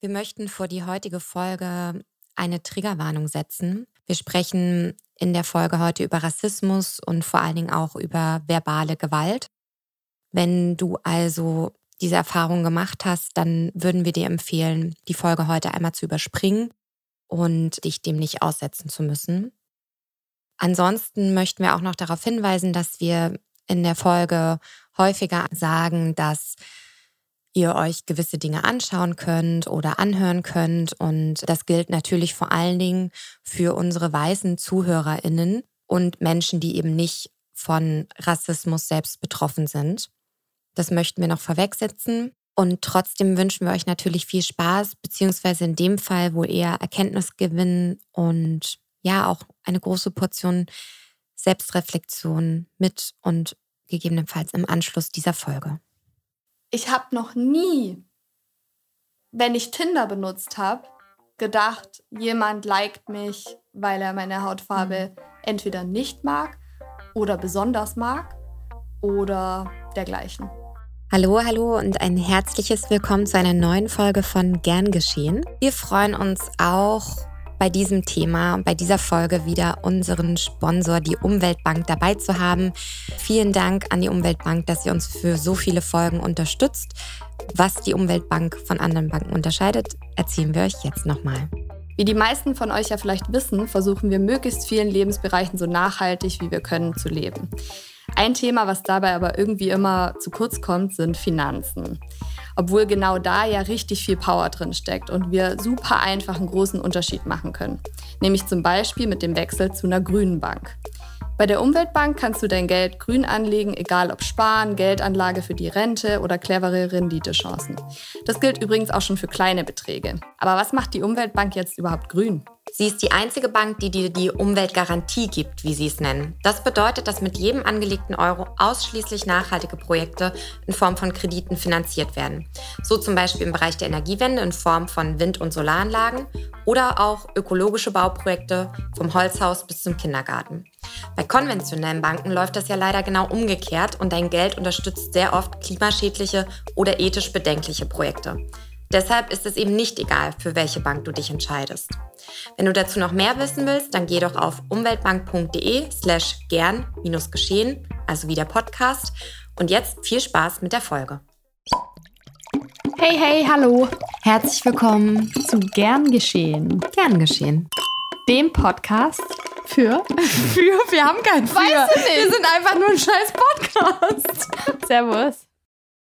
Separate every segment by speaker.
Speaker 1: Wir möchten vor die heutige Folge eine Triggerwarnung setzen. Wir sprechen in der Folge heute über Rassismus und vor allen Dingen auch über verbale Gewalt. Wenn du also diese Erfahrung gemacht hast, dann würden wir dir empfehlen, die Folge heute einmal zu überspringen und dich dem nicht aussetzen zu müssen. Ansonsten möchten wir auch noch darauf hinweisen, dass wir in der Folge häufiger sagen, dass ihr euch gewisse Dinge anschauen könnt oder anhören könnt. Und das gilt natürlich vor allen Dingen für unsere weißen Zuhörerinnen und Menschen, die eben nicht von Rassismus selbst betroffen sind. Das möchten wir noch vorwegsetzen. Und trotzdem wünschen wir euch natürlich viel Spaß, beziehungsweise in dem Fall wohl eher Erkenntnisgewinn und ja auch eine große Portion Selbstreflexion mit und gegebenenfalls im Anschluss dieser Folge
Speaker 2: ich habe noch nie, wenn ich Tinder benutzt habe, gedacht, jemand liked mich, weil er meine Hautfarbe mhm. entweder nicht mag oder besonders mag oder dergleichen.
Speaker 1: Hallo, hallo und ein herzliches Willkommen zu einer neuen Folge von Gern geschehen. Wir freuen uns auch bei diesem Thema, bei dieser Folge wieder unseren Sponsor, die Umweltbank, dabei zu haben. Vielen Dank an die Umweltbank, dass sie uns für so viele Folgen unterstützt. Was die Umweltbank von anderen Banken unterscheidet, erzählen wir euch jetzt nochmal.
Speaker 2: Wie die meisten von euch ja vielleicht wissen, versuchen wir möglichst vielen Lebensbereichen so nachhaltig wie wir können zu leben. Ein Thema, was dabei aber irgendwie immer zu kurz kommt, sind Finanzen. Obwohl genau da ja richtig viel Power drin steckt und wir super einfach einen großen Unterschied machen können. Nämlich zum Beispiel mit dem Wechsel zu einer grünen Bank. Bei der Umweltbank kannst du dein Geld grün anlegen, egal ob Sparen, Geldanlage für die Rente oder clevere Renditechancen. Das gilt übrigens auch schon für kleine Beträge. Aber was macht die Umweltbank jetzt überhaupt grün?
Speaker 1: Sie ist die einzige Bank, die dir die Umweltgarantie gibt, wie sie es nennen. Das bedeutet, dass mit jedem angelegten Euro ausschließlich nachhaltige Projekte in Form von Krediten finanziert werden. So zum Beispiel im Bereich der Energiewende in Form von Wind- und Solaranlagen oder auch ökologische Bauprojekte vom Holzhaus bis zum Kindergarten. Bei konventionellen Banken läuft das ja leider genau umgekehrt und dein Geld unterstützt sehr oft klimaschädliche oder ethisch bedenkliche Projekte. Deshalb ist es eben nicht egal, für welche Bank du dich entscheidest. Wenn du dazu noch mehr wissen willst, dann geh doch auf umweltbank.de slash gern-geschehen, also wie der Podcast. Und jetzt viel Spaß mit der Folge.
Speaker 2: Hey, hey, hallo.
Speaker 1: Herzlich willkommen
Speaker 2: zu Gern geschehen.
Speaker 1: Gern geschehen.
Speaker 2: Dem Podcast
Speaker 1: für?
Speaker 2: Für? Wir haben keinen Für.
Speaker 1: Weißt du nicht.
Speaker 2: Wir sind einfach nur ein scheiß Podcast.
Speaker 1: Servus.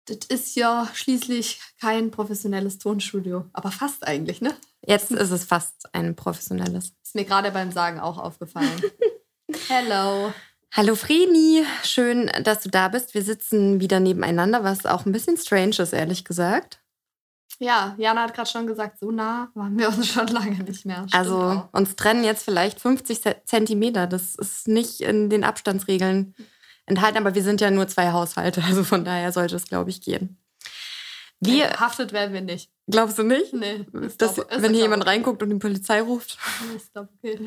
Speaker 2: Das ist ja schließlich kein professionelles Tonstudio. Aber fast eigentlich, ne?
Speaker 1: Jetzt ist es fast ein professionelles.
Speaker 2: Ist mir gerade beim Sagen auch aufgefallen. Hello.
Speaker 1: Hallo Vreni, schön, dass du da bist. Wir sitzen wieder nebeneinander, was auch ein bisschen strange ist, ehrlich gesagt.
Speaker 2: Ja, Jana hat gerade schon gesagt, so nah waren wir uns schon lange nicht mehr.
Speaker 1: Stimmt also auch. uns trennen jetzt vielleicht 50 Zentimeter. Das ist nicht in den Abstandsregeln enthalten, aber wir sind ja nur zwei Haushalte, also von daher sollte es, glaube ich, gehen.
Speaker 2: Wir nee, haftet werden wir nicht.
Speaker 1: Glaubst du nicht?
Speaker 2: Nee.
Speaker 1: Dass, glaub, wenn hier jemand reinguckt und die Polizei ruft?
Speaker 2: Nee, ist doch okay.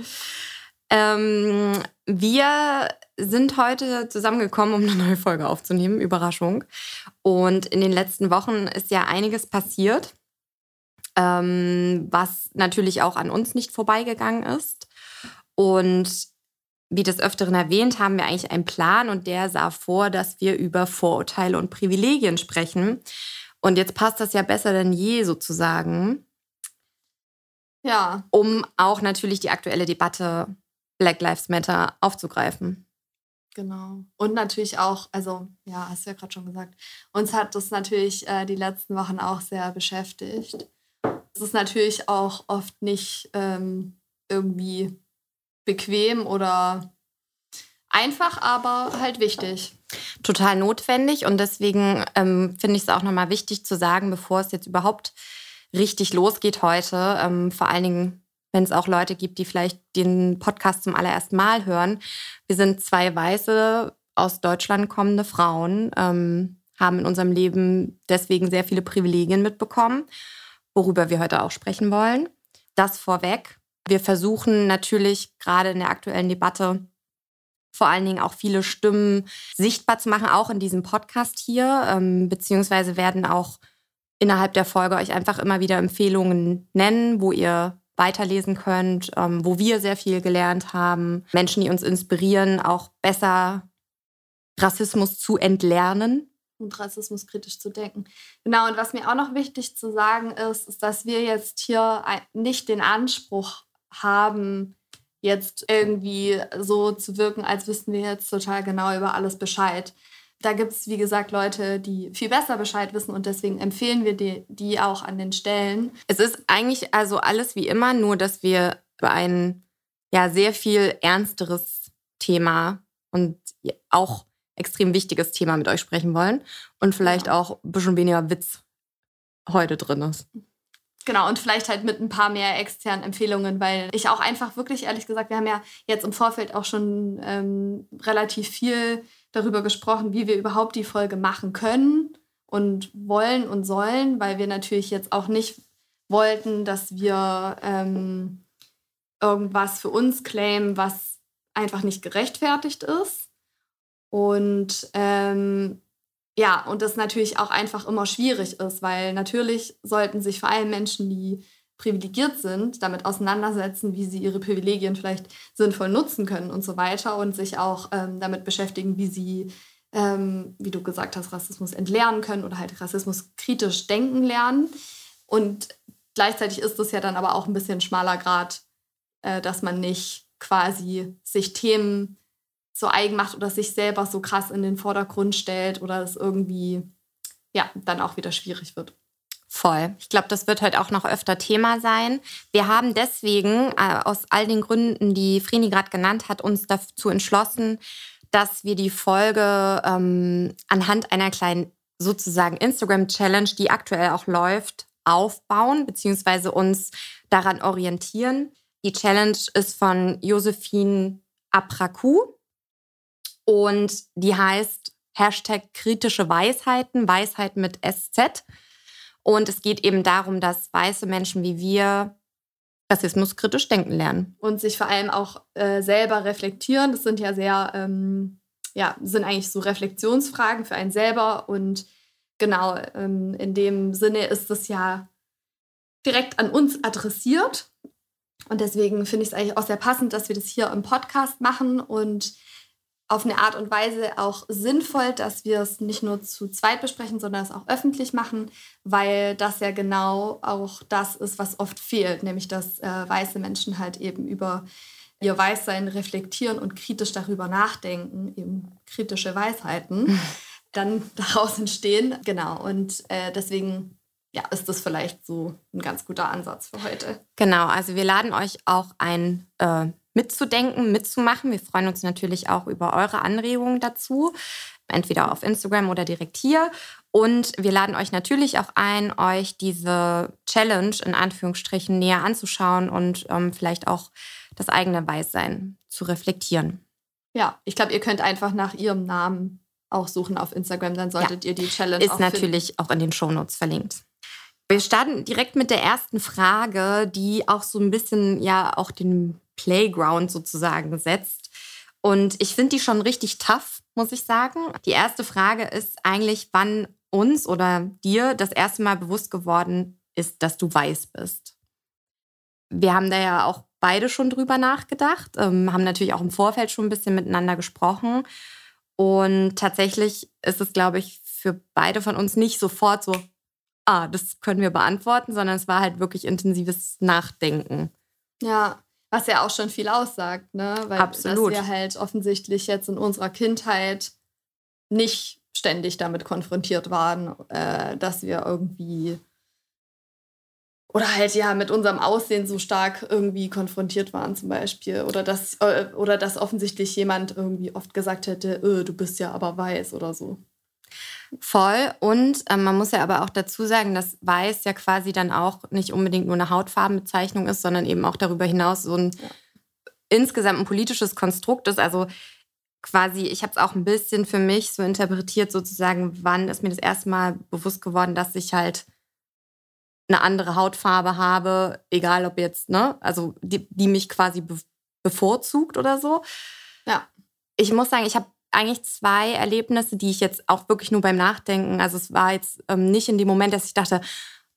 Speaker 1: Ähm, wir sind heute zusammengekommen, um eine neue Folge aufzunehmen. Überraschung. Und in den letzten Wochen ist ja einiges passiert, ähm, was natürlich auch an uns nicht vorbeigegangen ist. Und wie des Öfteren erwähnt, haben wir eigentlich einen Plan und der sah vor, dass wir über Vorurteile und Privilegien sprechen. Und jetzt passt das ja besser denn je sozusagen.
Speaker 2: Ja.
Speaker 1: Um auch natürlich die aktuelle Debatte Black Lives Matter aufzugreifen.
Speaker 2: Genau. Und natürlich auch, also ja, hast du ja gerade schon gesagt, uns hat das natürlich äh, die letzten Wochen auch sehr beschäftigt. Es ist natürlich auch oft nicht ähm, irgendwie bequem oder einfach, aber halt wichtig.
Speaker 1: Total notwendig und deswegen ähm, finde ich es auch nochmal wichtig zu sagen, bevor es jetzt überhaupt richtig losgeht heute, ähm, vor allen Dingen wenn es auch Leute gibt, die vielleicht den Podcast zum allerersten Mal hören. Wir sind zwei weiße, aus Deutschland kommende Frauen, ähm, haben in unserem Leben deswegen sehr viele Privilegien mitbekommen, worüber wir heute auch sprechen wollen. Das vorweg. Wir versuchen natürlich gerade in der aktuellen Debatte vor allen Dingen auch viele Stimmen sichtbar zu machen, auch in diesem Podcast hier, ähm, beziehungsweise werden auch innerhalb der Folge euch einfach immer wieder Empfehlungen nennen, wo ihr weiterlesen könnt, ähm, wo wir sehr viel gelernt haben. Menschen, die uns inspirieren, auch besser Rassismus zu entlernen.
Speaker 2: Und Rassismus kritisch zu denken. Genau, und was mir auch noch wichtig zu sagen ist, ist, dass wir jetzt hier nicht den Anspruch haben, jetzt irgendwie so zu wirken, als wüssten wir jetzt total genau über alles Bescheid. Da gibt es, wie gesagt, Leute, die viel besser Bescheid wissen und deswegen empfehlen wir die, die auch an den Stellen.
Speaker 1: Es ist eigentlich also alles wie immer, nur dass wir über ein ja sehr viel ernsteres Thema und auch extrem wichtiges Thema mit euch sprechen wollen und vielleicht ja. auch ein bisschen weniger Witz heute drin ist.
Speaker 2: Genau, und vielleicht halt mit ein paar mehr externen Empfehlungen, weil ich auch einfach wirklich, ehrlich gesagt, wir haben ja jetzt im Vorfeld auch schon ähm, relativ viel darüber gesprochen, wie wir überhaupt die Folge machen können und wollen und sollen, weil wir natürlich jetzt auch nicht wollten, dass wir ähm, irgendwas für uns claimen, was einfach nicht gerechtfertigt ist. Und ähm, ja, und das natürlich auch einfach immer schwierig ist, weil natürlich sollten sich vor allem Menschen, die privilegiert sind, damit auseinandersetzen, wie sie ihre Privilegien vielleicht sinnvoll nutzen können und so weiter und sich auch ähm, damit beschäftigen, wie sie, ähm, wie du gesagt hast, Rassismus entlernen können oder halt Rassismus kritisch denken lernen. Und gleichzeitig ist es ja dann aber auch ein bisschen schmaler Grad, äh, dass man nicht quasi sich Themen so eigen macht oder sich selber so krass in den Vordergrund stellt oder es irgendwie ja dann auch wieder schwierig wird.
Speaker 1: Voll. Ich glaube, das wird heute auch noch öfter Thema sein. Wir haben deswegen äh, aus all den Gründen, die Frini gerade genannt hat, uns dazu entschlossen, dass wir die Folge ähm, anhand einer kleinen sozusagen Instagram-Challenge, die aktuell auch läuft, aufbauen bzw. uns daran orientieren. Die Challenge ist von Josephine Apraku. Und die heißt Hashtag kritische Weisheiten, Weisheit mit SZ. Und es geht eben darum, dass weiße Menschen wie wir Rassismus kritisch denken lernen.
Speaker 2: Und sich vor allem auch äh, selber reflektieren. Das sind ja sehr, ähm, ja, sind eigentlich so Reflexionsfragen für einen selber. Und genau, ähm, in dem Sinne ist es ja direkt an uns adressiert. Und deswegen finde ich es eigentlich auch sehr passend, dass wir das hier im Podcast machen und auf eine Art und Weise auch sinnvoll, dass wir es nicht nur zu zweit besprechen, sondern es auch öffentlich machen, weil das ja genau auch das ist, was oft fehlt, nämlich dass äh, weiße Menschen halt eben über ihr Weißsein reflektieren und kritisch darüber nachdenken, eben kritische Weisheiten, dann daraus entstehen. Genau, und äh, deswegen ja, ist das vielleicht so ein ganz guter Ansatz für heute.
Speaker 1: Genau, also wir laden euch auch ein äh, mitzudenken, mitzumachen. Wir freuen uns natürlich auch über eure Anregungen dazu, entweder auf Instagram oder direkt hier. Und wir laden euch natürlich auch ein, euch diese Challenge in Anführungsstrichen näher anzuschauen und ähm, vielleicht auch das eigene Weißsein zu reflektieren.
Speaker 2: Ja, ich glaube, ihr könnt einfach nach ihrem Namen auch suchen auf Instagram, dann solltet ja, ihr die Challenge
Speaker 1: ist auch natürlich finden. auch in den Shownotes verlinkt. Wir starten direkt mit der ersten Frage, die auch so ein bisschen ja auch den Playground sozusagen setzt. Und ich finde die schon richtig tough, muss ich sagen. Die erste Frage ist eigentlich, wann uns oder dir das erste Mal bewusst geworden ist, dass du weiß bist. Wir haben da ja auch beide schon drüber nachgedacht, ähm, haben natürlich auch im Vorfeld schon ein bisschen miteinander gesprochen. Und tatsächlich ist es, glaube ich, für beide von uns nicht sofort so, ah, das können wir beantworten, sondern es war halt wirklich intensives Nachdenken.
Speaker 2: Ja, was ja auch schon viel aussagt, ne? Weil
Speaker 1: Absolut.
Speaker 2: dass wir halt offensichtlich jetzt in unserer Kindheit nicht ständig damit konfrontiert waren, äh, dass wir irgendwie oder halt ja mit unserem Aussehen so stark irgendwie konfrontiert waren zum Beispiel oder dass äh, oder dass offensichtlich jemand irgendwie oft gesagt hätte, öh, du bist ja aber weiß oder so.
Speaker 1: Voll. Und ähm, man muss ja aber auch dazu sagen, dass Weiß ja quasi dann auch nicht unbedingt nur eine Hautfarbenbezeichnung ist, sondern eben auch darüber hinaus so ein ja. insgesamt ein politisches Konstrukt ist. Also quasi, ich habe es auch ein bisschen für mich so interpretiert, sozusagen, wann ist mir das erste Mal bewusst geworden, dass ich halt eine andere Hautfarbe habe, egal ob jetzt, ne, also die, die mich quasi be bevorzugt oder so.
Speaker 2: Ja.
Speaker 1: Ich muss sagen, ich habe eigentlich zwei Erlebnisse, die ich jetzt auch wirklich nur beim Nachdenken, also es war jetzt ähm, nicht in dem Moment, dass ich dachte,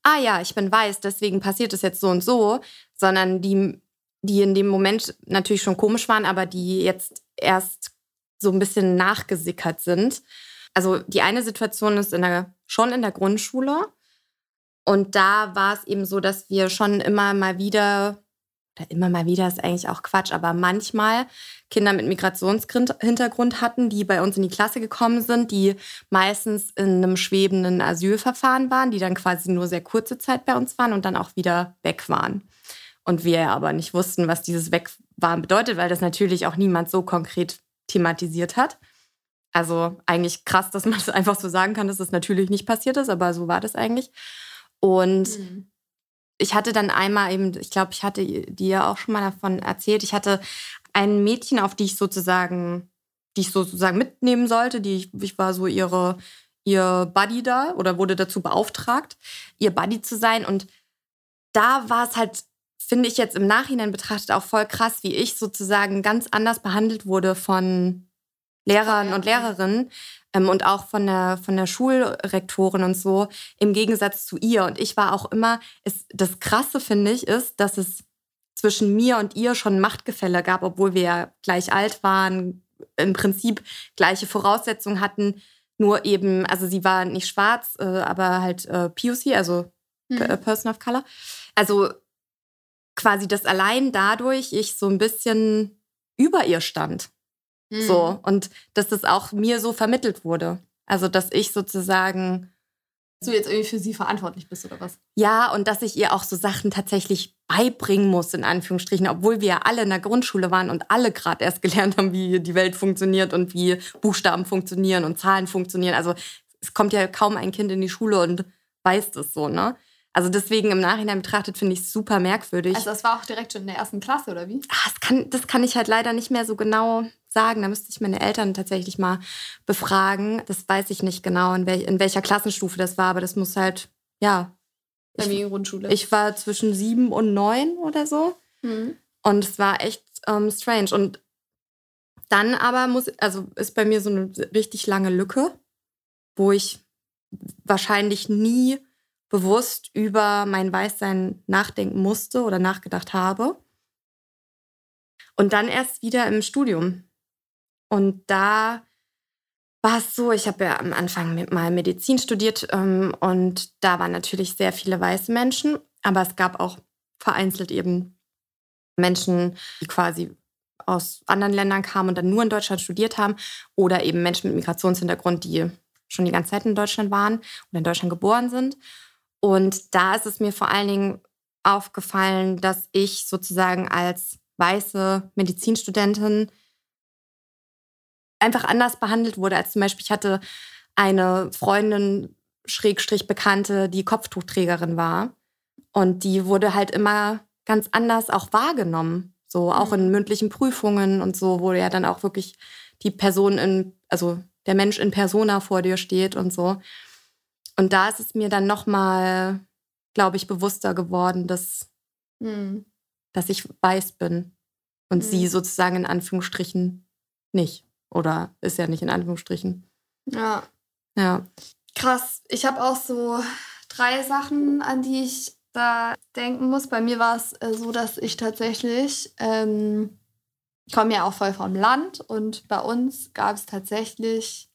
Speaker 1: ah ja, ich bin weiß, deswegen passiert es jetzt so und so, sondern die, die in dem Moment natürlich schon komisch waren, aber die jetzt erst so ein bisschen nachgesickert sind. Also die eine Situation ist in der, schon in der Grundschule. Und da war es eben so, dass wir schon immer mal wieder immer mal wieder ist eigentlich auch Quatsch, aber manchmal Kinder mit Migrationshintergrund hatten, die bei uns in die Klasse gekommen sind, die meistens in einem schwebenden Asylverfahren waren, die dann quasi nur sehr kurze Zeit bei uns waren und dann auch wieder weg waren. Und wir aber nicht wussten, was dieses Wegwaren bedeutet, weil das natürlich auch niemand so konkret thematisiert hat. Also eigentlich krass, dass man das einfach so sagen kann, dass das natürlich nicht passiert ist, aber so war das eigentlich. Und mhm ich hatte dann einmal eben, ich glaube, ich hatte dir auch schon mal davon erzählt, ich hatte ein Mädchen, auf die ich sozusagen, die ich sozusagen mitnehmen sollte, die ich, ich war so ihre, ihr Buddy da oder wurde dazu beauftragt, ihr Buddy zu sein. Und da war es halt, finde ich jetzt im Nachhinein betrachtet auch voll krass, wie ich sozusagen ganz anders behandelt wurde von Lehrern und Lehrerinnen ähm, und auch von der, von der Schulrektorin und so, im Gegensatz zu ihr. Und ich war auch immer, es, das Krasse finde ich, ist, dass es zwischen mir und ihr schon Machtgefälle gab, obwohl wir ja gleich alt waren, im Prinzip gleiche Voraussetzungen hatten. Nur eben, also sie war nicht schwarz, äh, aber halt äh, POC, also mhm. Person of Color. Also quasi, dass allein dadurch ich so ein bisschen über ihr stand. Mhm. So. Und dass das auch mir so vermittelt wurde. Also, dass ich sozusagen.
Speaker 2: Dass du jetzt irgendwie für sie verantwortlich bist oder was?
Speaker 1: Ja, und dass ich ihr auch so Sachen tatsächlich beibringen muss, in Anführungsstrichen, obwohl wir ja alle in der Grundschule waren und alle gerade erst gelernt haben, wie die Welt funktioniert und wie Buchstaben funktionieren und Zahlen funktionieren. Also es kommt ja kaum ein Kind in die Schule und weiß das so, ne? Also deswegen im Nachhinein betrachtet finde ich es super merkwürdig.
Speaker 2: Also das war auch direkt schon in der ersten Klasse, oder wie?
Speaker 1: Ah, das, kann, das kann ich halt leider nicht mehr so genau sagen. Da müsste ich meine Eltern tatsächlich mal befragen. Das weiß ich nicht genau, in, wel in welcher Klassenstufe das war, aber das muss halt, ja.
Speaker 2: Familiengrundschule.
Speaker 1: Ich, ich war zwischen sieben und neun oder so. Mhm. Und es war echt ähm, strange. Und dann aber muss, also ist bei mir so eine richtig lange Lücke, wo ich wahrscheinlich nie bewusst über mein Weißsein nachdenken musste oder nachgedacht habe. Und dann erst wieder im Studium. Und da war es so, ich habe ja am Anfang mal Medizin studiert ähm, und da waren natürlich sehr viele weiße Menschen, aber es gab auch vereinzelt eben Menschen, die quasi aus anderen Ländern kamen und dann nur in Deutschland studiert haben oder eben Menschen mit Migrationshintergrund, die schon die ganze Zeit in Deutschland waren und in Deutschland geboren sind. Und da ist es mir vor allen Dingen aufgefallen, dass ich sozusagen als weiße Medizinstudentin einfach anders behandelt wurde als zum Beispiel, ich hatte eine Freundin, Schrägstrich Bekannte, die Kopftuchträgerin war. Und die wurde halt immer ganz anders auch wahrgenommen. So auch in mhm. mündlichen Prüfungen und so, wo ja dann auch wirklich die Person in, also der Mensch in Persona vor dir steht und so. Und da ist es mir dann nochmal, glaube ich, bewusster geworden, dass, mhm. dass ich weiß bin und mhm. sie sozusagen in Anführungsstrichen nicht. Oder ist ja nicht in Anführungsstrichen.
Speaker 2: Ja.
Speaker 1: Ja.
Speaker 2: Krass. Ich habe auch so drei Sachen, an die ich da denken muss. Bei mir war es äh, so, dass ich tatsächlich, ähm, ich komme ja auch voll vom Land und bei uns gab es tatsächlich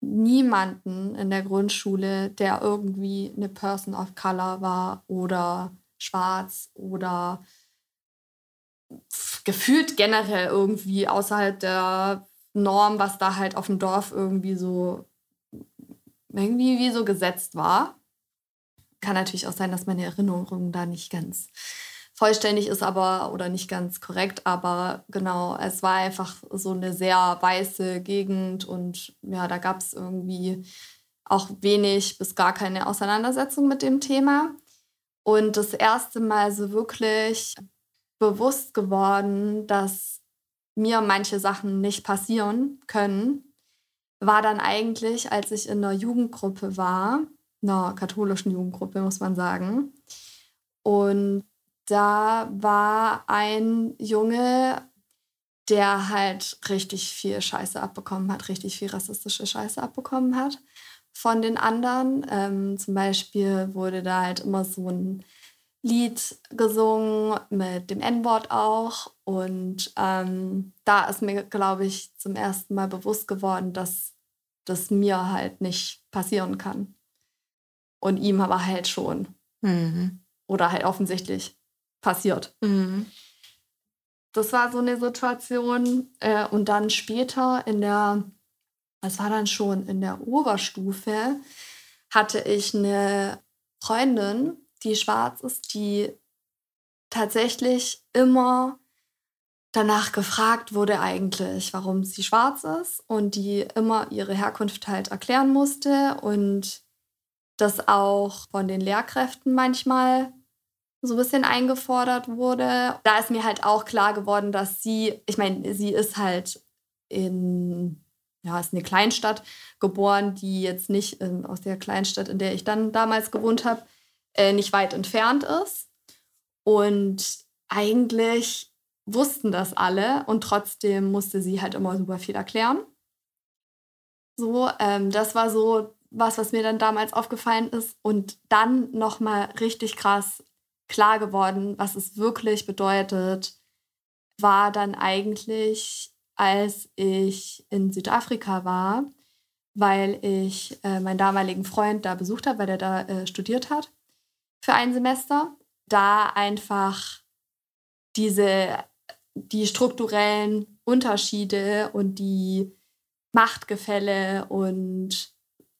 Speaker 2: niemanden in der Grundschule, der irgendwie eine Person of Color war oder schwarz oder gefühlt generell irgendwie außerhalb der Norm, was da halt auf dem Dorf irgendwie so irgendwie wie so gesetzt war. Kann natürlich auch sein, dass meine Erinnerung da nicht ganz vollständig ist, aber oder nicht ganz korrekt, aber genau, es war einfach so eine sehr weiße Gegend und ja, da gab es irgendwie auch wenig bis gar keine Auseinandersetzung mit dem Thema. Und das erste Mal so wirklich bewusst geworden, dass mir manche Sachen nicht passieren können, war dann eigentlich, als ich in einer Jugendgruppe war, einer katholischen Jugendgruppe, muss man sagen. Und da war ein Junge, der halt richtig viel Scheiße abbekommen hat, richtig viel rassistische Scheiße abbekommen hat von den anderen. Ähm, zum Beispiel wurde da halt immer so ein Lied gesungen mit dem N-Wort auch. Und ähm, da ist mir, glaube ich, zum ersten Mal bewusst geworden, dass das mir halt nicht passieren kann. Und ihm aber halt schon. Mhm. Oder halt offensichtlich passiert. Mhm. Das war so eine Situation. Äh, und dann später in der, was war dann schon, in der Oberstufe, hatte ich eine Freundin, die schwarz ist, die tatsächlich immer danach gefragt wurde eigentlich, warum sie schwarz ist und die immer ihre Herkunft halt erklären musste und das auch von den Lehrkräften manchmal so ein bisschen eingefordert wurde. Da ist mir halt auch klar geworden, dass sie, ich meine, sie ist halt in, ja, ist eine Kleinstadt geboren, die jetzt nicht in, aus der Kleinstadt, in der ich dann damals gewohnt habe, äh, nicht weit entfernt ist. Und eigentlich wussten das alle und trotzdem musste sie halt immer super viel erklären. So, ähm, das war so was, was mir dann damals aufgefallen ist und dann nochmal richtig krass klar geworden, was es wirklich bedeutet, war dann eigentlich, als ich in Südafrika war, weil ich äh, meinen damaligen Freund da besucht habe, weil er da äh, studiert hat für ein Semester. Da einfach diese, die strukturellen Unterschiede und die Machtgefälle und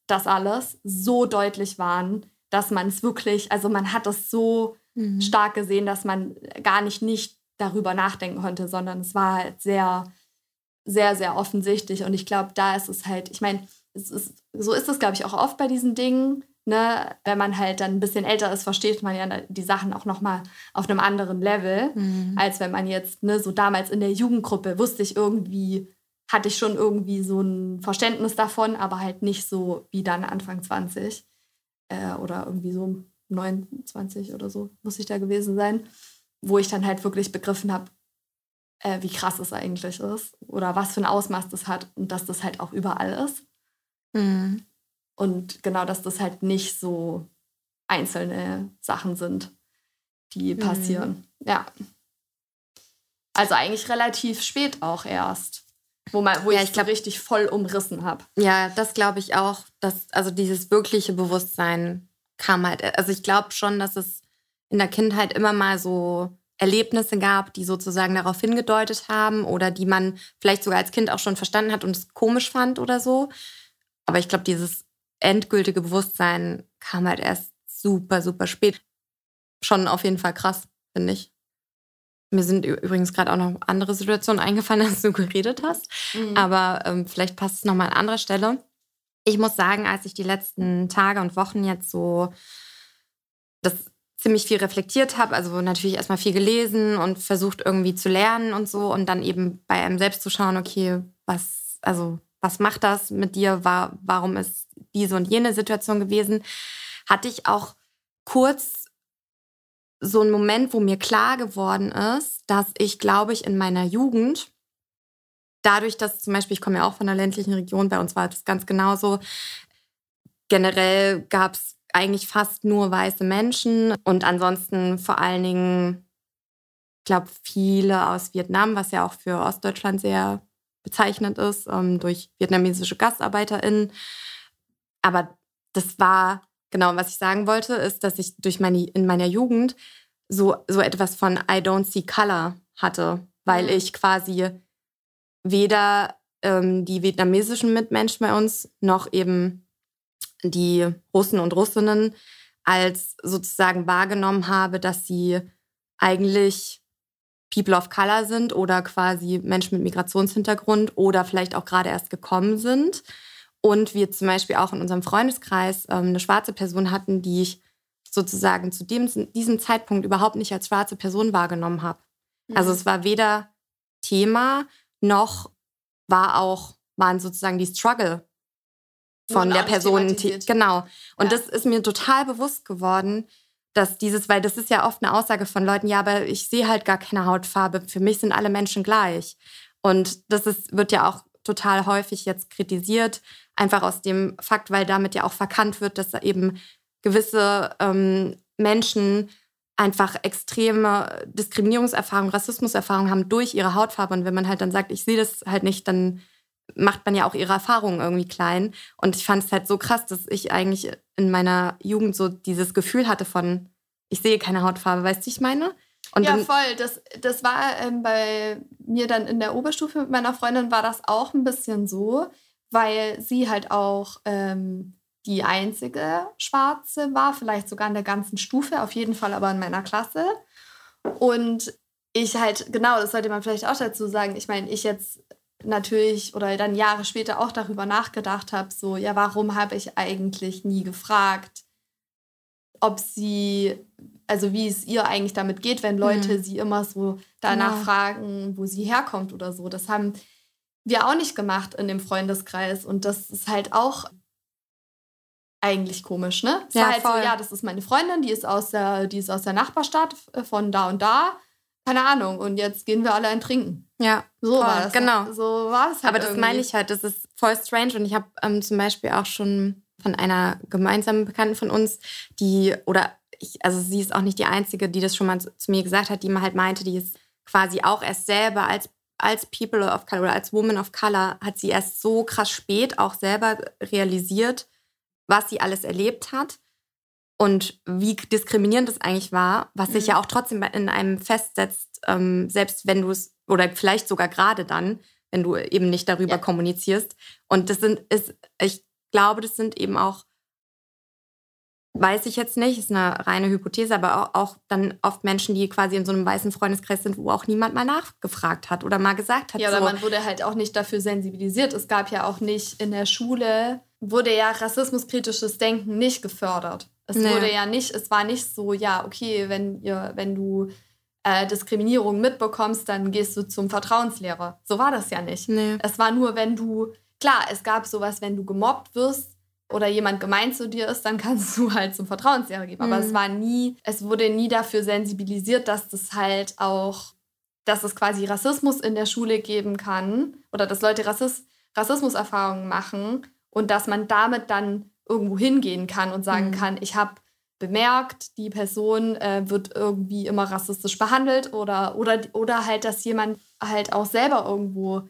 Speaker 2: das alles so deutlich waren, dass man es wirklich, also man hat es so mhm. stark gesehen, dass man gar nicht nicht darüber nachdenken konnte, sondern es war halt sehr, sehr, sehr offensichtlich. Und ich glaube, da ist es halt, ich meine, ist, so ist es, glaube ich, auch oft bei diesen Dingen. Ne? Wenn man halt dann ein bisschen älter ist, versteht man ja die Sachen auch nochmal auf einem anderen Level, mhm. als wenn man jetzt, ne, so damals in der Jugendgruppe wusste ich irgendwie, hatte ich schon irgendwie so ein Verständnis davon, aber halt nicht so wie dann Anfang 20 äh, oder irgendwie so 29 oder so muss ich da gewesen sein, wo ich dann halt wirklich begriffen habe, äh, wie krass es eigentlich ist oder was für ein Ausmaß das hat und dass das halt auch überall ist. Mhm. Und genau, dass das halt nicht so einzelne Sachen sind, die mhm. passieren. Mhm. Ja. Also eigentlich relativ spät auch erst, wo, man, wo ja, ich, ich glaub, richtig voll umrissen habe.
Speaker 1: Ja, das glaube ich auch. Dass, also dieses wirkliche Bewusstsein kam halt, also ich glaube schon, dass es in der Kindheit immer mal so Erlebnisse gab, die sozusagen darauf hingedeutet haben oder die man vielleicht sogar als Kind auch schon verstanden hat und es komisch fand oder so. Aber ich glaube, dieses endgültige Bewusstsein kam halt erst super, super spät. Schon auf jeden Fall krass, finde ich. Mir sind übrigens gerade auch noch andere Situationen eingefallen, als du geredet hast. Mhm. Aber ähm, vielleicht passt es nochmal an anderer Stelle. Ich muss sagen, als ich die letzten Tage und Wochen jetzt so das ziemlich viel reflektiert habe, also natürlich erstmal viel gelesen und versucht irgendwie zu lernen und so und dann eben bei einem selbst zu schauen, okay, was, also was macht das mit dir? War, warum ist diese und jene Situation gewesen? Hatte ich auch kurz so einen Moment, wo mir klar geworden ist, dass ich, glaube ich, in meiner Jugend, dadurch, dass zum Beispiel, ich komme ja auch von einer ländlichen Region, bei uns war das ganz genauso, generell gab es eigentlich fast nur weiße Menschen und ansonsten vor allen Dingen, ich glaube, viele aus Vietnam, was ja auch für Ostdeutschland sehr bezeichnet ist, ähm, durch vietnamesische GastarbeiterInnen. Aber das war, genau, was ich sagen wollte, ist, dass ich durch meine, in meiner Jugend so, so etwas von I don't see color hatte, weil ich quasi weder ähm, die vietnamesischen Mitmenschen bei uns noch eben die Russen und Russinnen als sozusagen wahrgenommen habe, dass sie eigentlich People of Color sind oder quasi Menschen mit Migrationshintergrund oder vielleicht auch gerade erst gekommen sind. Und wir zum Beispiel auch in unserem Freundeskreis ähm, eine schwarze Person hatten, die ich sozusagen zu dem, diesem Zeitpunkt überhaupt nicht als schwarze Person wahrgenommen habe. Mhm. Also es war weder Thema noch war auch, waren sozusagen die Struggle von der Person. Genau. Und ja. das ist mir total bewusst geworden, dass dieses, weil das ist ja oft eine Aussage von Leuten, ja, aber ich sehe halt gar keine Hautfarbe, für mich sind alle Menschen gleich. Und das ist, wird ja auch total häufig jetzt kritisiert, einfach aus dem Fakt, weil damit ja auch verkannt wird, dass eben gewisse ähm, Menschen einfach extreme Diskriminierungserfahrungen, Rassismuserfahrungen haben durch ihre Hautfarbe. Und wenn man halt dann sagt, ich sehe das halt nicht, dann macht man ja auch ihre Erfahrungen irgendwie klein. Und ich fand es halt so krass, dass ich eigentlich in meiner Jugend so dieses Gefühl hatte von, ich sehe keine Hautfarbe, weißt du, ich meine?
Speaker 2: Und ja, voll. Das, das war ähm, bei mir dann in der Oberstufe mit meiner Freundin war das auch ein bisschen so, weil sie halt auch ähm, die einzige Schwarze war, vielleicht sogar in der ganzen Stufe, auf jeden Fall aber in meiner Klasse. Und ich halt, genau, das sollte man vielleicht auch dazu sagen, ich meine, ich jetzt natürlich oder dann Jahre später auch darüber nachgedacht habe, so, ja, warum habe ich eigentlich nie gefragt, ob sie, also wie es ihr eigentlich damit geht, wenn Leute mhm. sie immer so danach genau. fragen, wo sie herkommt oder so. Das haben wir auch nicht gemacht in dem Freundeskreis und das ist halt auch eigentlich komisch, ne? Es ja, war halt voll. so, ja, das ist meine Freundin, die ist aus der, die ist aus der Nachbarstadt äh, von da und da. Keine Ahnung. Und jetzt gehen wir alle ein Trinken.
Speaker 1: Ja.
Speaker 2: So voll, war es.
Speaker 1: Genau.
Speaker 2: So war es
Speaker 1: halt Aber das irgendwie. meine ich halt, das ist voll strange. Und ich habe ähm, zum Beispiel auch schon von einer gemeinsamen Bekannten von uns, die, oder ich, also sie ist auch nicht die Einzige, die das schon mal zu, zu mir gesagt hat, die mal halt meinte, die ist quasi auch erst selber als als People of Color oder als Woman of Color hat sie erst so krass spät auch selber realisiert, was sie alles erlebt hat und wie diskriminierend es eigentlich war, was mhm. sich ja auch trotzdem in einem festsetzt, ähm, selbst wenn du es, oder vielleicht sogar gerade dann, wenn du eben nicht darüber ja. kommunizierst. Und das sind, ist, ich glaube, das sind eben auch, weiß ich jetzt nicht, ist eine reine Hypothese, aber auch, auch dann oft Menschen, die quasi in so einem weißen Freundeskreis sind, wo auch niemand mal nachgefragt hat oder mal gesagt hat.
Speaker 2: Ja, oder so. man wurde halt auch nicht dafür sensibilisiert. Es gab ja auch nicht in der Schule wurde ja rassismuskritisches Denken nicht gefördert. Es nee. wurde ja nicht, es war nicht so, ja, okay, wenn ihr, wenn du äh, Diskriminierung mitbekommst, dann gehst du zum Vertrauenslehrer. So war das ja nicht.
Speaker 1: Nee.
Speaker 2: Es war nur, wenn du, klar, es gab sowas, wenn du gemobbt wirst oder jemand gemein zu dir ist, dann kannst du halt zum Vertrauenslehrer gehen. Mhm. Aber es mhm. war nie, es wurde nie dafür sensibilisiert, dass das halt auch, dass es quasi Rassismus in der Schule geben kann oder dass Leute Rassist, Rassismuserfahrungen machen und dass man damit dann irgendwo hingehen kann und sagen mhm. kann, ich habe bemerkt, die Person äh, wird irgendwie immer rassistisch behandelt oder, oder, oder halt, dass jemand halt auch selber irgendwo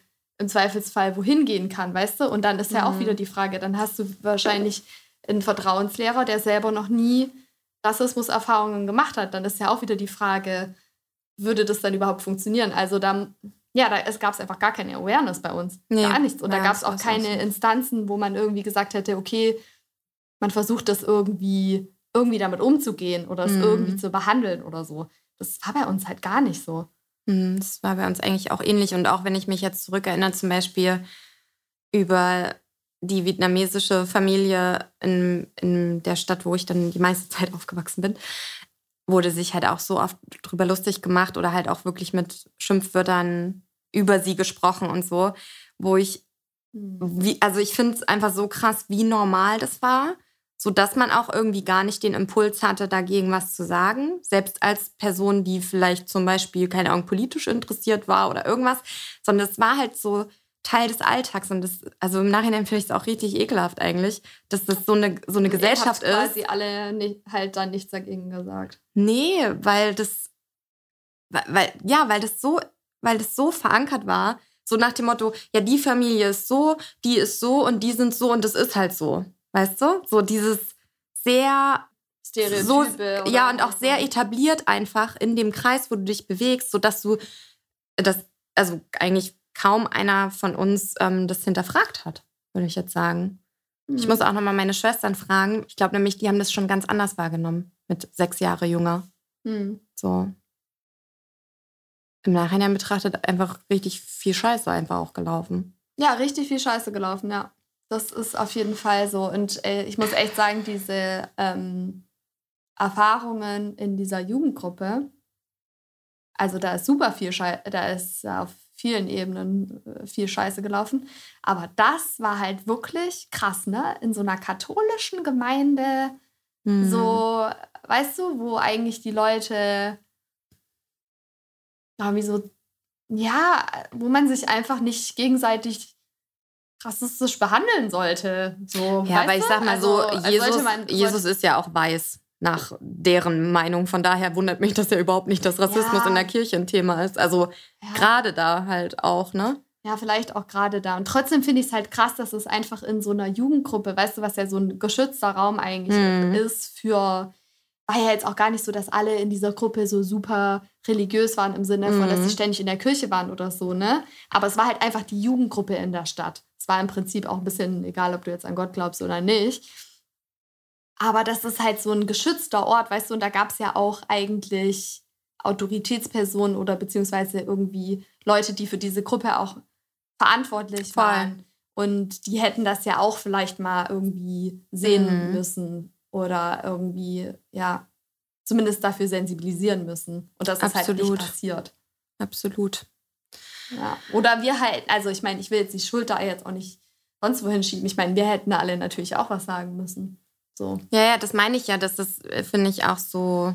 Speaker 2: im Zweifelsfall wohin gehen kann, weißt du? Und dann ist ja auch mhm. wieder die Frage, dann hast du wahrscheinlich einen Vertrauenslehrer, der selber noch nie Rassismuserfahrungen gemacht hat. Dann ist ja auch wieder die Frage, würde das dann überhaupt funktionieren? Also da ja, da es gab es einfach gar keine Awareness bei uns. Nee, gar nichts. Und da gab es auch keine Instanzen, wo man irgendwie gesagt hätte, okay, man versucht das irgendwie, irgendwie damit umzugehen oder es mhm. irgendwie zu behandeln oder so. Das war bei uns halt gar nicht so.
Speaker 1: Mhm, das war bei uns eigentlich auch ähnlich. Und auch wenn ich mich jetzt zurückerinnere, zum Beispiel über die vietnamesische Familie in, in der Stadt, wo ich dann die meiste Zeit aufgewachsen bin, wurde sich halt auch so oft drüber lustig gemacht oder halt auch wirklich mit Schimpfwörtern über sie gesprochen und so, wo ich, hm. wie, also ich finde es einfach so krass, wie normal das war, so dass man auch irgendwie gar nicht den Impuls hatte, dagegen was zu sagen, selbst als Person, die vielleicht zum Beispiel keine Ahnung politisch interessiert war oder irgendwas, sondern es war halt so Teil des Alltags und das, also im Nachhinein finde ich es auch richtig ekelhaft eigentlich, dass das so eine, so eine Gesellschaft
Speaker 2: ist. quasi alle nicht, halt dann nichts dagegen gesagt.
Speaker 1: Nee, weil das, weil, ja, weil das so, weil das so verankert war, so nach dem Motto, ja, die Familie ist so, die ist so und die sind so und das ist halt so. Weißt du? So dieses sehr
Speaker 2: Stereotype.
Speaker 1: So, ja, und auch sehr etabliert einfach in dem Kreis, wo du dich bewegst, sodass du das, also eigentlich kaum einer von uns ähm, das hinterfragt hat, würde ich jetzt sagen. Mhm. Ich muss auch nochmal meine Schwestern fragen. Ich glaube nämlich, die haben das schon ganz anders wahrgenommen, mit sechs Jahre jünger. Mhm. So. Im Nachhinein betrachtet einfach richtig viel Scheiße einfach auch gelaufen.
Speaker 2: Ja, richtig viel Scheiße gelaufen, ja. Das ist auf jeden Fall so. Und äh, ich muss echt sagen, diese ähm, Erfahrungen in dieser Jugendgruppe, also da ist super viel Scheiße, da ist auf vielen Ebenen äh, viel Scheiße gelaufen. Aber das war halt wirklich krass, ne? In so einer katholischen Gemeinde, mhm. so, weißt du, wo eigentlich die Leute irgendwie so ja, wo man sich einfach nicht gegenseitig rassistisch behandeln sollte. So,
Speaker 1: ja, aber ich sag mal so, also, Jesus, man, Jesus ist ja auch weiß nach deren Meinung. Von daher wundert mich, dass ja überhaupt nicht das Rassismus ja. in der Kirche ein Thema ist. Also ja. gerade da halt auch, ne?
Speaker 2: Ja, vielleicht auch gerade da. Und trotzdem finde ich es halt krass, dass es einfach in so einer Jugendgruppe, weißt du, was ja so ein geschützter Raum eigentlich mhm. ist für, war ja jetzt auch gar nicht so, dass alle in dieser Gruppe so super religiös waren im Sinne von, mhm. dass sie mhm. ständig in der Kirche waren oder so, ne? Aber es war halt einfach die Jugendgruppe in der Stadt. Es war im Prinzip auch ein bisschen egal, ob du jetzt an Gott glaubst oder nicht. Aber das ist halt so ein geschützter Ort, weißt du, und da gab es ja auch eigentlich Autoritätspersonen oder beziehungsweise irgendwie Leute, die für diese Gruppe auch verantwortlich Voll. waren. Und die hätten das ja auch vielleicht mal irgendwie sehen mhm. müssen oder irgendwie, ja, zumindest dafür sensibilisieren müssen. Und das ist halt nicht passiert.
Speaker 1: Absolut.
Speaker 2: Ja. Oder wir halt, also ich meine, ich will jetzt die Schulter jetzt auch nicht sonst wohin schieben. Ich meine, wir hätten alle natürlich auch was sagen müssen. So.
Speaker 1: Ja, ja, das meine ich ja, dass das, äh, finde ich, auch so,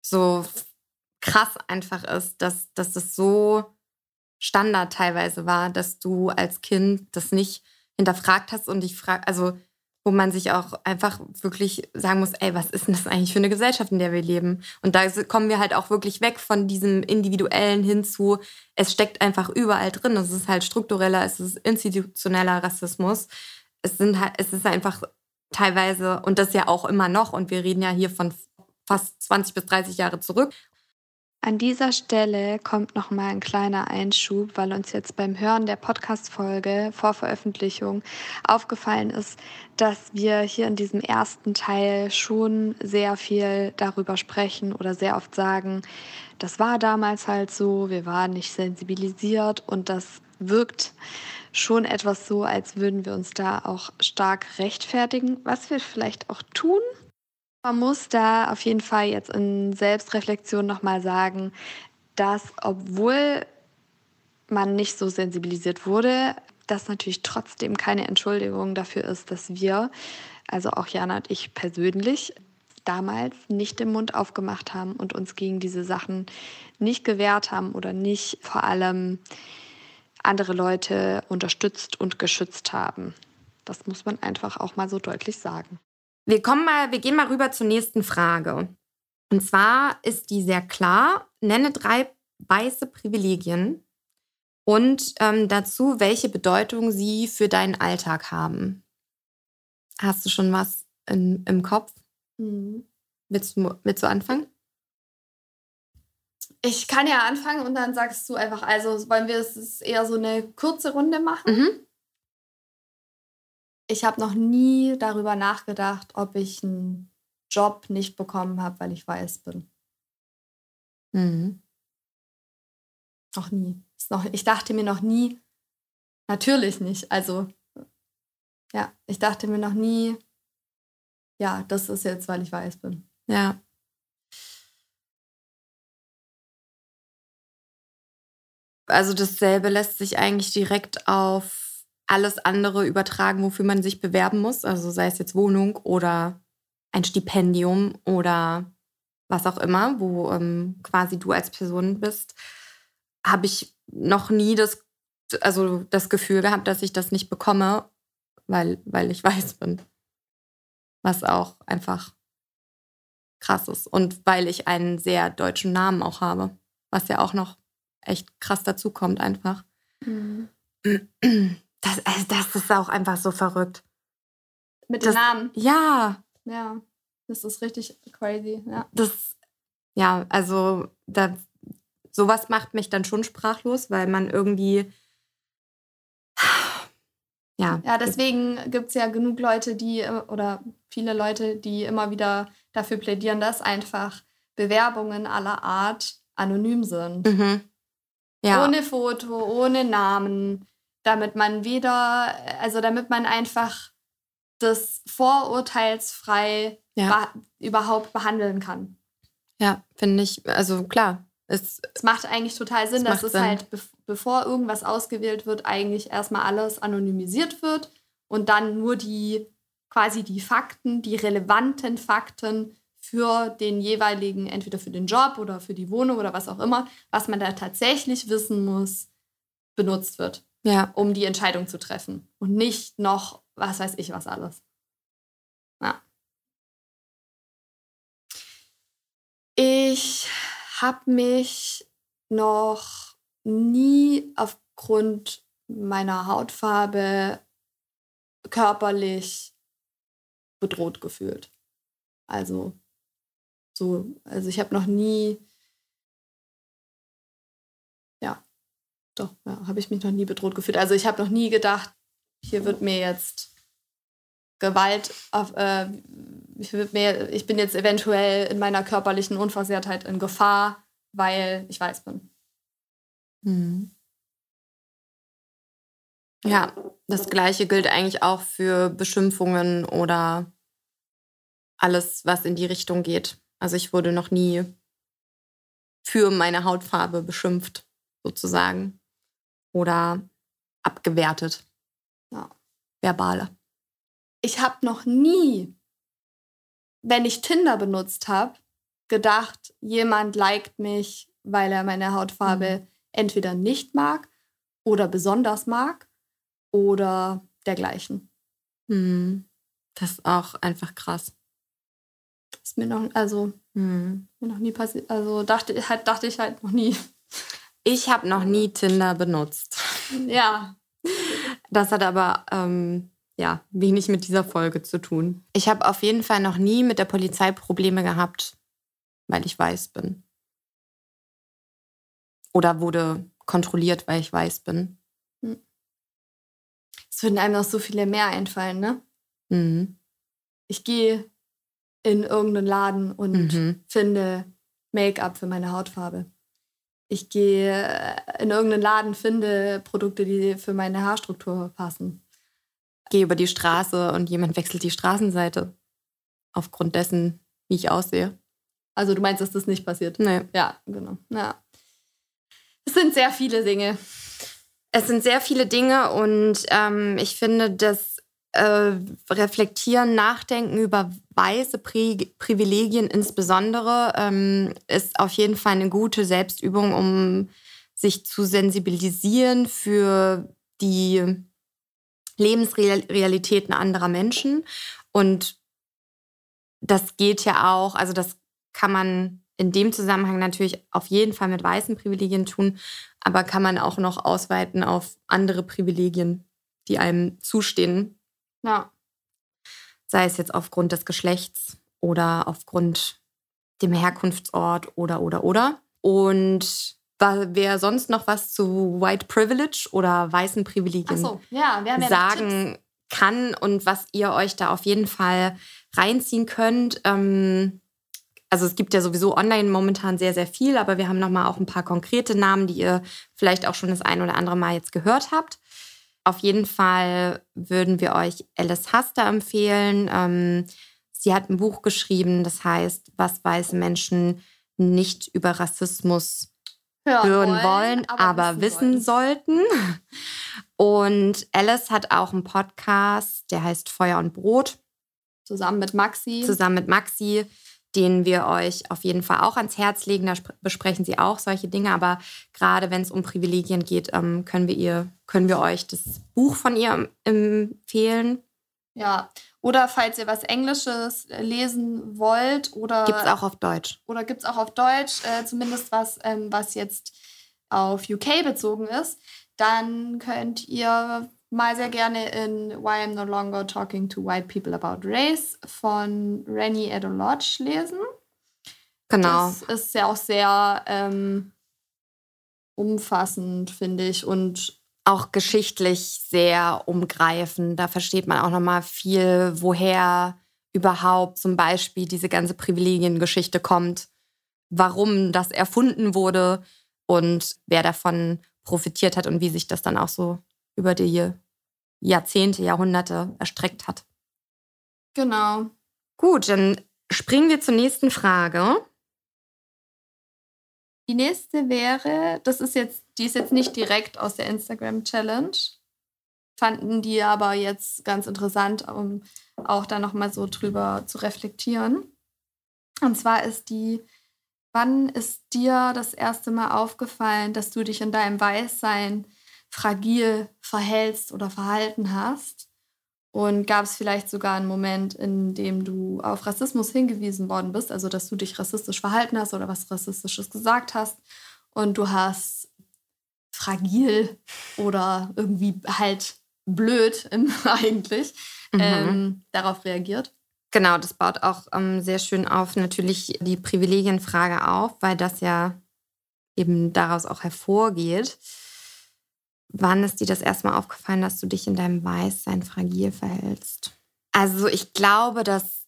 Speaker 1: so krass einfach ist, dass, dass das so Standard teilweise war, dass du als Kind das nicht hinterfragt hast und dich fragst, also wo man sich auch einfach wirklich sagen muss, ey, was ist denn das eigentlich für eine Gesellschaft, in der wir leben? Und da kommen wir halt auch wirklich weg von diesem individuellen hin zu, es steckt einfach überall drin. Es ist halt struktureller, es ist institutioneller Rassismus. Es sind halt, es ist einfach teilweise, und das ja auch immer noch, und wir reden ja hier von fast 20 bis 30 Jahre zurück.
Speaker 2: An dieser Stelle kommt noch mal ein kleiner Einschub, weil uns jetzt beim Hören der Podcast-Folge vor Veröffentlichung aufgefallen ist, dass wir hier in diesem ersten Teil schon sehr viel darüber sprechen oder sehr oft sagen, das war damals halt so, wir waren nicht sensibilisiert und das wirkt schon etwas so, als würden wir uns da auch stark rechtfertigen, was wir vielleicht auch tun, man muss da auf jeden Fall jetzt in Selbstreflexion nochmal sagen, dass obwohl man nicht so sensibilisiert wurde, das natürlich trotzdem keine Entschuldigung dafür ist, dass wir, also auch Jana und ich persönlich, damals nicht den Mund aufgemacht haben und uns gegen diese Sachen nicht gewehrt haben oder nicht vor allem andere Leute unterstützt und geschützt haben. Das muss man einfach auch mal so deutlich sagen.
Speaker 1: Wir kommen mal, wir gehen mal rüber zur nächsten Frage. Und zwar ist die sehr klar. Nenne drei weiße Privilegien und ähm, dazu, welche Bedeutung sie für deinen Alltag haben. Hast du schon was in, im Kopf? Mhm. Willst, du, willst du anfangen?
Speaker 2: Ich kann ja anfangen und dann sagst du einfach, also wollen wir es eher so eine kurze Runde machen? Mhm ich habe noch nie darüber nachgedacht, ob ich einen Job nicht bekommen habe, weil ich weiß bin. Mhm. Noch nie. Noch, ich dachte mir noch nie, natürlich nicht. Also, ja, ich dachte mir noch nie, ja, das ist jetzt, weil ich weiß bin.
Speaker 1: Ja. Also dasselbe lässt sich eigentlich direkt auf alles andere übertragen, wofür man sich bewerben muss. Also sei es jetzt Wohnung oder ein Stipendium oder was auch immer, wo ähm, quasi du als Person bist, habe ich noch nie das, also das Gefühl gehabt, dass ich das nicht bekomme, weil, weil ich weiß bin. Was auch einfach krass ist. Und weil ich einen sehr deutschen Namen auch habe, was ja auch noch echt krass dazu kommt einfach. Mhm. Das, also das ist auch einfach so verrückt.
Speaker 2: Mit dem Namen?
Speaker 1: Ja.
Speaker 2: Ja, das ist richtig crazy. Ja,
Speaker 1: das, ja also da, sowas macht mich dann schon sprachlos, weil man irgendwie.
Speaker 2: Ja. ja, deswegen gibt es ja genug Leute, die, oder viele Leute, die immer wieder dafür plädieren, dass einfach Bewerbungen aller Art anonym sind. Mhm. Ja. Ohne Foto, ohne Namen, damit man wieder, also damit man einfach das vorurteilsfrei ja. überhaupt behandeln kann.
Speaker 1: Ja, finde ich, also klar.
Speaker 2: Es, es macht eigentlich total Sinn, dass es Sinn. halt, be bevor irgendwas ausgewählt wird, eigentlich erstmal alles anonymisiert wird und dann nur die quasi die Fakten, die relevanten Fakten für den jeweiligen, entweder für den Job oder für die Wohnung oder was auch immer, was man da tatsächlich wissen muss, benutzt wird,
Speaker 1: Ja.
Speaker 2: um die Entscheidung zu treffen. Und nicht noch, was weiß ich, was alles. Ja. Ich habe mich noch nie aufgrund meiner Hautfarbe körperlich bedroht gefühlt. Also so, also ich habe noch nie, doch, ja, habe ich mich noch nie bedroht gefühlt. Also ich habe noch nie gedacht, hier wird mir jetzt Gewalt auf, äh, ich, wird mir, ich bin jetzt eventuell in meiner körperlichen Unversehrtheit in Gefahr, weil ich weiß bin.
Speaker 1: Mhm. Ja, das gleiche gilt eigentlich auch für Beschimpfungen oder alles, was in die Richtung geht. Also ich wurde noch nie für meine Hautfarbe beschimpft, sozusagen. Oder abgewertet.
Speaker 2: Ja.
Speaker 1: Verbale.
Speaker 2: Ich habe noch nie, wenn ich Tinder benutzt habe, gedacht, jemand liked mich, weil er meine Hautfarbe entweder nicht mag oder besonders mag oder dergleichen.
Speaker 1: Hm. Das ist auch einfach krass.
Speaker 2: Ist mir noch, also,
Speaker 1: Hm.
Speaker 2: mir noch nie passiert. Also dachte, halt, dachte ich halt noch nie.
Speaker 1: Ich habe noch nie Tinder benutzt.
Speaker 2: Ja.
Speaker 1: Das hat aber ähm, ja wenig mit dieser Folge zu tun. Ich habe auf jeden Fall noch nie mit der Polizei Probleme gehabt, weil ich weiß bin. Oder wurde kontrolliert, weil ich weiß bin.
Speaker 2: Es würden einem noch so viele mehr einfallen, ne?
Speaker 1: Mhm.
Speaker 2: Ich gehe in irgendeinen Laden und
Speaker 1: Mhm.
Speaker 2: finde Make-up für meine Hautfarbe. Ich gehe äh, in irgendeinen Laden, finde Produkte, die für meine Haarstruktur passen.
Speaker 1: Gehe über die Straße und jemand wechselt die Straßenseite. Aufgrund dessen, wie ich aussehe.
Speaker 2: Also du meinst, dass das nicht passiert?
Speaker 1: Nee.
Speaker 2: Ja, genau. Ja. Es sind sehr viele Dinge.
Speaker 1: Es sind sehr viele Dinge und ähm, ich finde, das äh, Reflektieren, Nachdenken über weiße Pri Privilegien insbesondere ähm, ist auf jeden Fall eine gute Selbstübung, um sich zu sensibilisieren für die Lebensrealitäten anderer Menschen. Und das geht ja auch, also das kann man in dem Zusammenhang natürlich auf jeden Fall mit weißen Privilegien tun, aber kann man auch noch ausweiten auf andere Privilegien, die einem zustehen,
Speaker 2: Ja.
Speaker 1: sei es jetzt aufgrund des Geschlechts oder aufgrund dem Herkunftsort oder oder oder. Und wer sonst noch was zu White Privilege oder weißen Privilegien
Speaker 2: Achso, ja,
Speaker 1: sagen kann und was ihr euch da auf jeden Fall reinziehen könnt. Ähm, also es gibt ja sowieso online momentan sehr, sehr viel, aber wir haben nochmal auch ein paar konkrete Namen, die ihr vielleicht auch schon das ein oder andere Mal jetzt gehört habt. Auf jeden Fall würden wir euch Alice Haster empfehlen. Ähm, sie hat ein Buch geschrieben, das heißt, was weiße Menschen nicht über Rassismus hören wollen, aber, wissen, sollten. Und Alice hat auch einen Podcast, der heißt Feuer und Brot,
Speaker 2: Zusammen mit Maxi.
Speaker 1: zusammen mit Maxi, den wir euch auf jeden Fall auch ans Herz legen. Da sp- besprechen sie auch solche Dinge, aber gerade wenn es um Privilegien geht, ähm, können, wir ihr, können wir euch das Buch von ihr empfehlen.
Speaker 2: Ja. Oder falls ihr was Englisches lesen wollt oder
Speaker 1: Gibt es auch auf Deutsch.
Speaker 2: oder gibt es auch auf Deutsch, äh, zumindest was, ähm, was jetzt auf UK bezogen ist, dann könnt ihr mal sehr gerne in Why I'm No Longer Talking to White People About Race von Rennie Edolodge lesen.
Speaker 1: Genau.
Speaker 2: Das ist ja auch sehr ähm, umfassend, finde ich. Und
Speaker 1: auch geschichtlich sehr umgreifend. Da versteht man auch nochmal viel, woher überhaupt zum Beispiel diese ganze Privilegiengeschichte kommt, warum das erfunden wurde und wer davon profitiert hat und wie sich das dann auch so über die Jahrzehnte, Jahrhunderte erstreckt hat.
Speaker 2: genau.
Speaker 1: Gut, dann springen wir zur nächsten Frage.
Speaker 2: Die nächste wäre, das ist jetzt, die ist jetzt nicht direkt aus der Instagram Challenge, fanden die aber jetzt ganz interessant, um auch da nochmal so drüber zu reflektieren. Und zwar ist die, wann ist dir das erste Mal aufgefallen, dass du dich in deinem Weißsein fragil verhältst oder verhalten hast? Und gab es vielleicht sogar einen Moment, in dem du auf Rassismus hingewiesen worden bist, also dass du dich rassistisch verhalten hast oder was Rassistisches gesagt hast und du hast fragil oder irgendwie halt blöd eigentlich mhm. ähm, darauf reagiert?
Speaker 1: Genau, das baut auch ähm, sehr schön auf natürlich die Privilegienfrage auf, weil das ja eben daraus auch hervorgeht. Wann ist dir das erstmal aufgefallen, dass du dich in deinem Weißsein fragil verhältst? Also ich glaube, das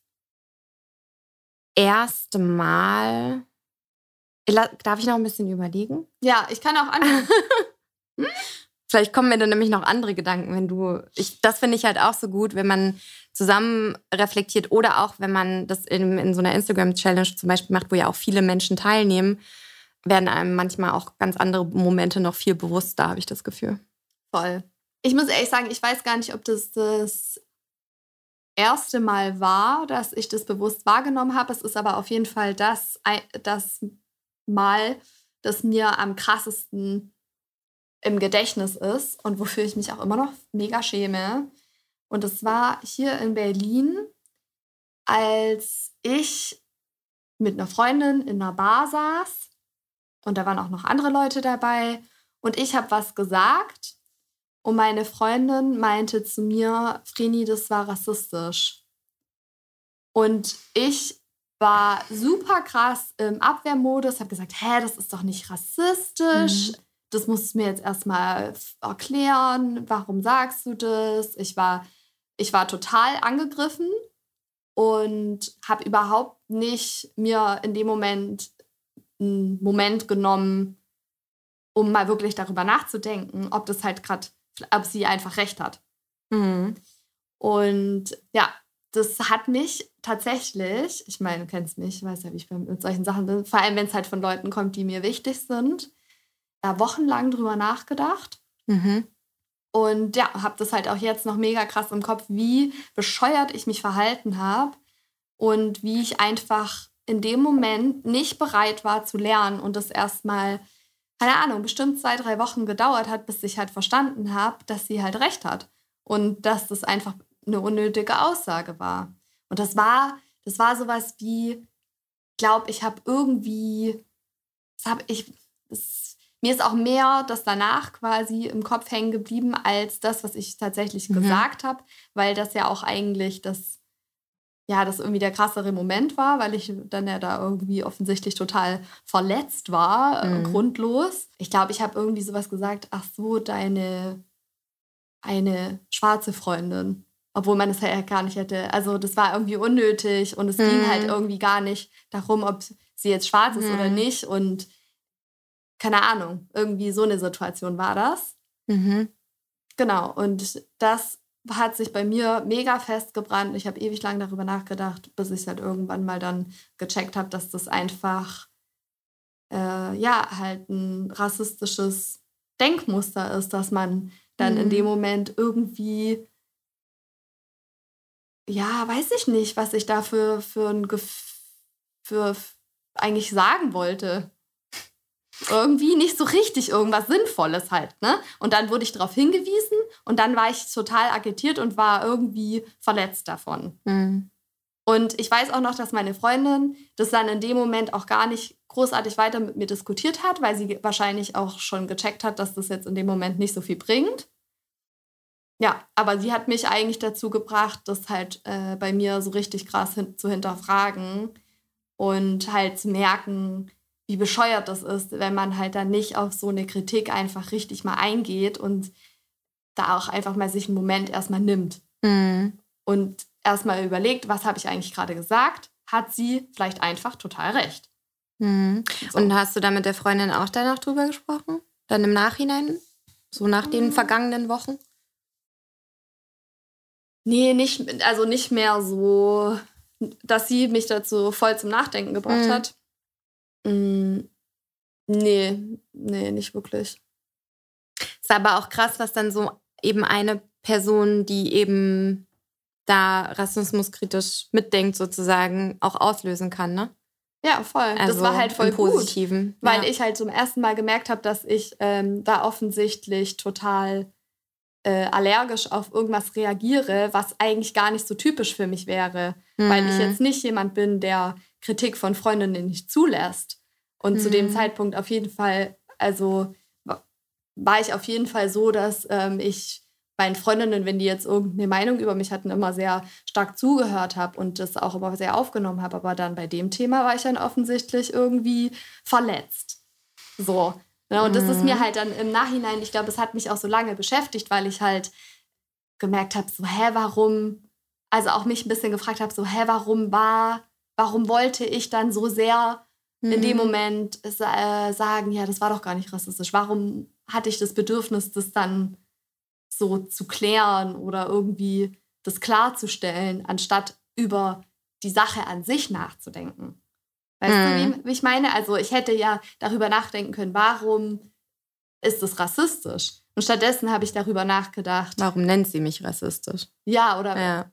Speaker 1: erste Mal. Darf ich noch ein bisschen überlegen?
Speaker 2: Ja, ich kann auch anfangen.
Speaker 1: Vielleicht kommen mir dann nämlich noch andere Gedanken, wenn du. Ich, das finde ich halt auch so gut, wenn man zusammen reflektiert oder auch wenn man das in, in so einer Instagram-Challenge zum Beispiel macht, wo ja auch viele Menschen teilnehmen, werden einem manchmal auch ganz andere Momente noch viel bewusster, habe ich das Gefühl.
Speaker 2: Voll. Ich muss ehrlich sagen, ich weiß gar nicht, ob das das erste Mal war, dass ich das bewusst wahrgenommen habe. Es ist aber auf jeden Fall das, das Mal, das mir am krassesten im Gedächtnis ist und wofür ich mich auch immer noch mega schäme. Und es war hier in Berlin, als ich mit einer Freundin in einer Bar saß und da waren auch noch andere Leute dabei und ich habe was gesagt und meine Freundin meinte zu mir, Vreni, das war rassistisch. Und ich war super krass im Abwehrmodus, habe gesagt, hä, das ist doch nicht rassistisch. Mhm das musst du mir jetzt erstmal erklären. Warum sagst du das? Ich war, ich war total angegriffen und habe überhaupt nicht mir in dem Moment einen Moment genommen, um mal wirklich darüber nachzudenken, ob das halt gerade, ob sie einfach recht hat. Mhm. Und ja, das hat mich tatsächlich, ich meine, du kennst mich, weißt ja, wie ich mit solchen Sachen bin, vor allem wenn es halt von Leuten kommt, die mir wichtig sind, da wochenlang drüber nachgedacht. Mhm. Und ja, habe das halt auch jetzt noch mega krass im Kopf, wie bescheuert ich mich verhalten habe und wie ich einfach in dem Moment nicht bereit war zu lernen und das erstmal, keine Ahnung, bestimmt zwei, drei Wochen gedauert hat, bis ich halt verstanden habe, dass sie halt recht hat und dass das einfach eine unnötige Aussage war. Und das war, das war sowas wie, ich glaube, ich habe irgendwie, das habe ich, das mir ist auch mehr das danach quasi im Kopf hängen geblieben als das, was ich tatsächlich mhm. gesagt habe, weil das ja auch eigentlich das, ja, das irgendwie der krassere Moment war, weil ich dann ja da irgendwie offensichtlich total verletzt war, äh, mhm. grundlos. Ich glaube, ich habe irgendwie sowas gesagt, ach so, deine eine schwarze Freundin. Obwohl man es ja gar nicht hätte. Also das war irgendwie unnötig und es mhm. ging halt irgendwie gar nicht darum, ob sie jetzt schwarz ist oder mhm. nicht. Und keine Ahnung, irgendwie so eine Situation war das. Mhm. Genau, und das hat sich bei mir mega festgebrannt. Ich habe ewig lang darüber nachgedacht, bis ich halt irgendwann mal dann gecheckt habe, dass das einfach äh, ja halt ein rassistisches Denkmuster ist, dass man dann mhm. in dem mhm. Moment irgendwie ja, weiß ich nicht, was ich da für, für ein Gef für eigentlich sagen wollte irgendwie nicht so richtig irgendwas Sinnvolles halt. Ne? Und dann wurde ich darauf hingewiesen und dann war ich total agitiert und war irgendwie verletzt davon. Mhm. Und ich weiß auch noch, dass meine Freundin das dann in dem Moment auch gar nicht großartig weiter mit mir diskutiert hat, weil sie wahrscheinlich auch schon gecheckt hat, dass das jetzt in dem Moment nicht so viel bringt. Ja, aber sie hat mich eigentlich dazu gebracht, das halt äh, bei mir so richtig krass hin zu hinterfragen und halt zu merken, wie bescheuert das ist, wenn man halt dann nicht auf so eine Kritik einfach richtig mal eingeht und da auch einfach mal sich einen Moment erstmal nimmt. Mhm. Und erstmal überlegt, was habe ich eigentlich gerade gesagt? Hat sie vielleicht einfach total recht.
Speaker 1: Mhm. So. Und hast du da mit der Freundin auch danach drüber gesprochen? Dann im Nachhinein? So nach den mhm. vergangenen Wochen?
Speaker 2: Nee, nicht, also nicht mehr so, dass sie mich dazu voll zum Nachdenken gebracht mhm. hat. Mm, nee, nee, nicht wirklich.
Speaker 1: Ist aber auch krass, was dann so eben eine Person, die eben da rassismuskritisch mitdenkt, sozusagen auch auslösen kann, ne?
Speaker 2: Ja, voll.
Speaker 1: Also
Speaker 2: das war halt voll
Speaker 1: Positiven.
Speaker 2: gut, weil
Speaker 1: ja.
Speaker 2: ich halt zum ersten Mal gemerkt habe, dass ich ähm, da offensichtlich total äh, allergisch auf irgendwas reagiere, was eigentlich gar nicht so typisch für mich wäre, weil ich
Speaker 1: Mhm.
Speaker 2: jetzt nicht jemand bin, der Kritik von Freundinnen nicht zulässt. Und zu dem
Speaker 1: Mhm.
Speaker 2: Zeitpunkt auf jeden Fall, also wa- war ich auf jeden Fall so, dass ähm, ich meinen Freundinnen, wenn die jetzt irgendeine Meinung über mich hatten, immer sehr stark zugehört habe und das auch immer sehr aufgenommen habe. Aber dann bei dem Thema war ich dann offensichtlich irgendwie verletzt. So. Ne? Und das ist mir
Speaker 1: Mhm.
Speaker 2: halt dann im Nachhinein, ich glaube, es hat mich auch so lange beschäftigt, weil ich halt gemerkt habe, so, hä, warum, also auch mich ein bisschen gefragt habe, so, hä, warum war, warum wollte ich dann so sehr in dem
Speaker 1: Mhm.
Speaker 2: Moment äh, sagen, ja, das war doch gar nicht rassistisch. Warum hatte ich das Bedürfnis, das dann so zu klären oder irgendwie das klarzustellen, anstatt über die Sache an sich nachzudenken? Weißt
Speaker 1: Mhm.
Speaker 2: du, wie, wie ich meine? Also ich hätte ja darüber nachdenken können, warum ist es rassistisch? Und stattdessen habe ich darüber nachgedacht,
Speaker 1: Warum nennt sie mich rassistisch?
Speaker 2: ja, oder
Speaker 1: Ja.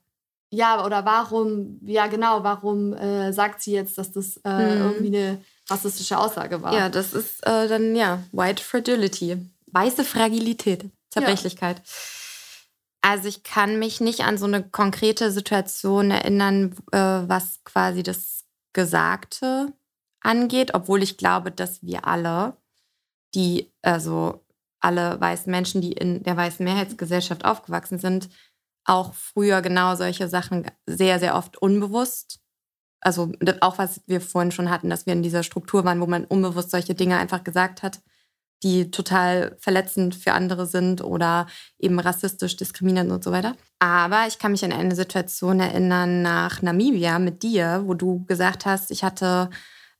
Speaker 2: ja, oder warum, ja genau, warum äh, sagt sie jetzt, dass das äh,
Speaker 1: Mhm.
Speaker 2: irgendwie eine rassistische Aussage war?
Speaker 1: Ja, das ist äh, dann, ja, White Fragility. Weiße Fragilität, Zerbrechlichkeit. Also ich kann mich nicht an so eine konkrete Situation erinnern, äh, was quasi das Gesagte angeht, obwohl ich glaube, dass wir alle, die, also alle weißen Menschen, die in der weißen Mehrheitsgesellschaft aufgewachsen sind, auch früher genau solche Sachen sehr, sehr oft unbewusst also auch was wir vorhin schon hatten, dass wir in dieser Struktur waren, wo man unbewusst solche Dinge einfach gesagt hat, die total verletzend für andere sind oder eben rassistisch, diskriminierend und so weiter. Aber ich kann mich an eine Situation erinnern nach Namibia mit dir, wo du gesagt hast, ich hatte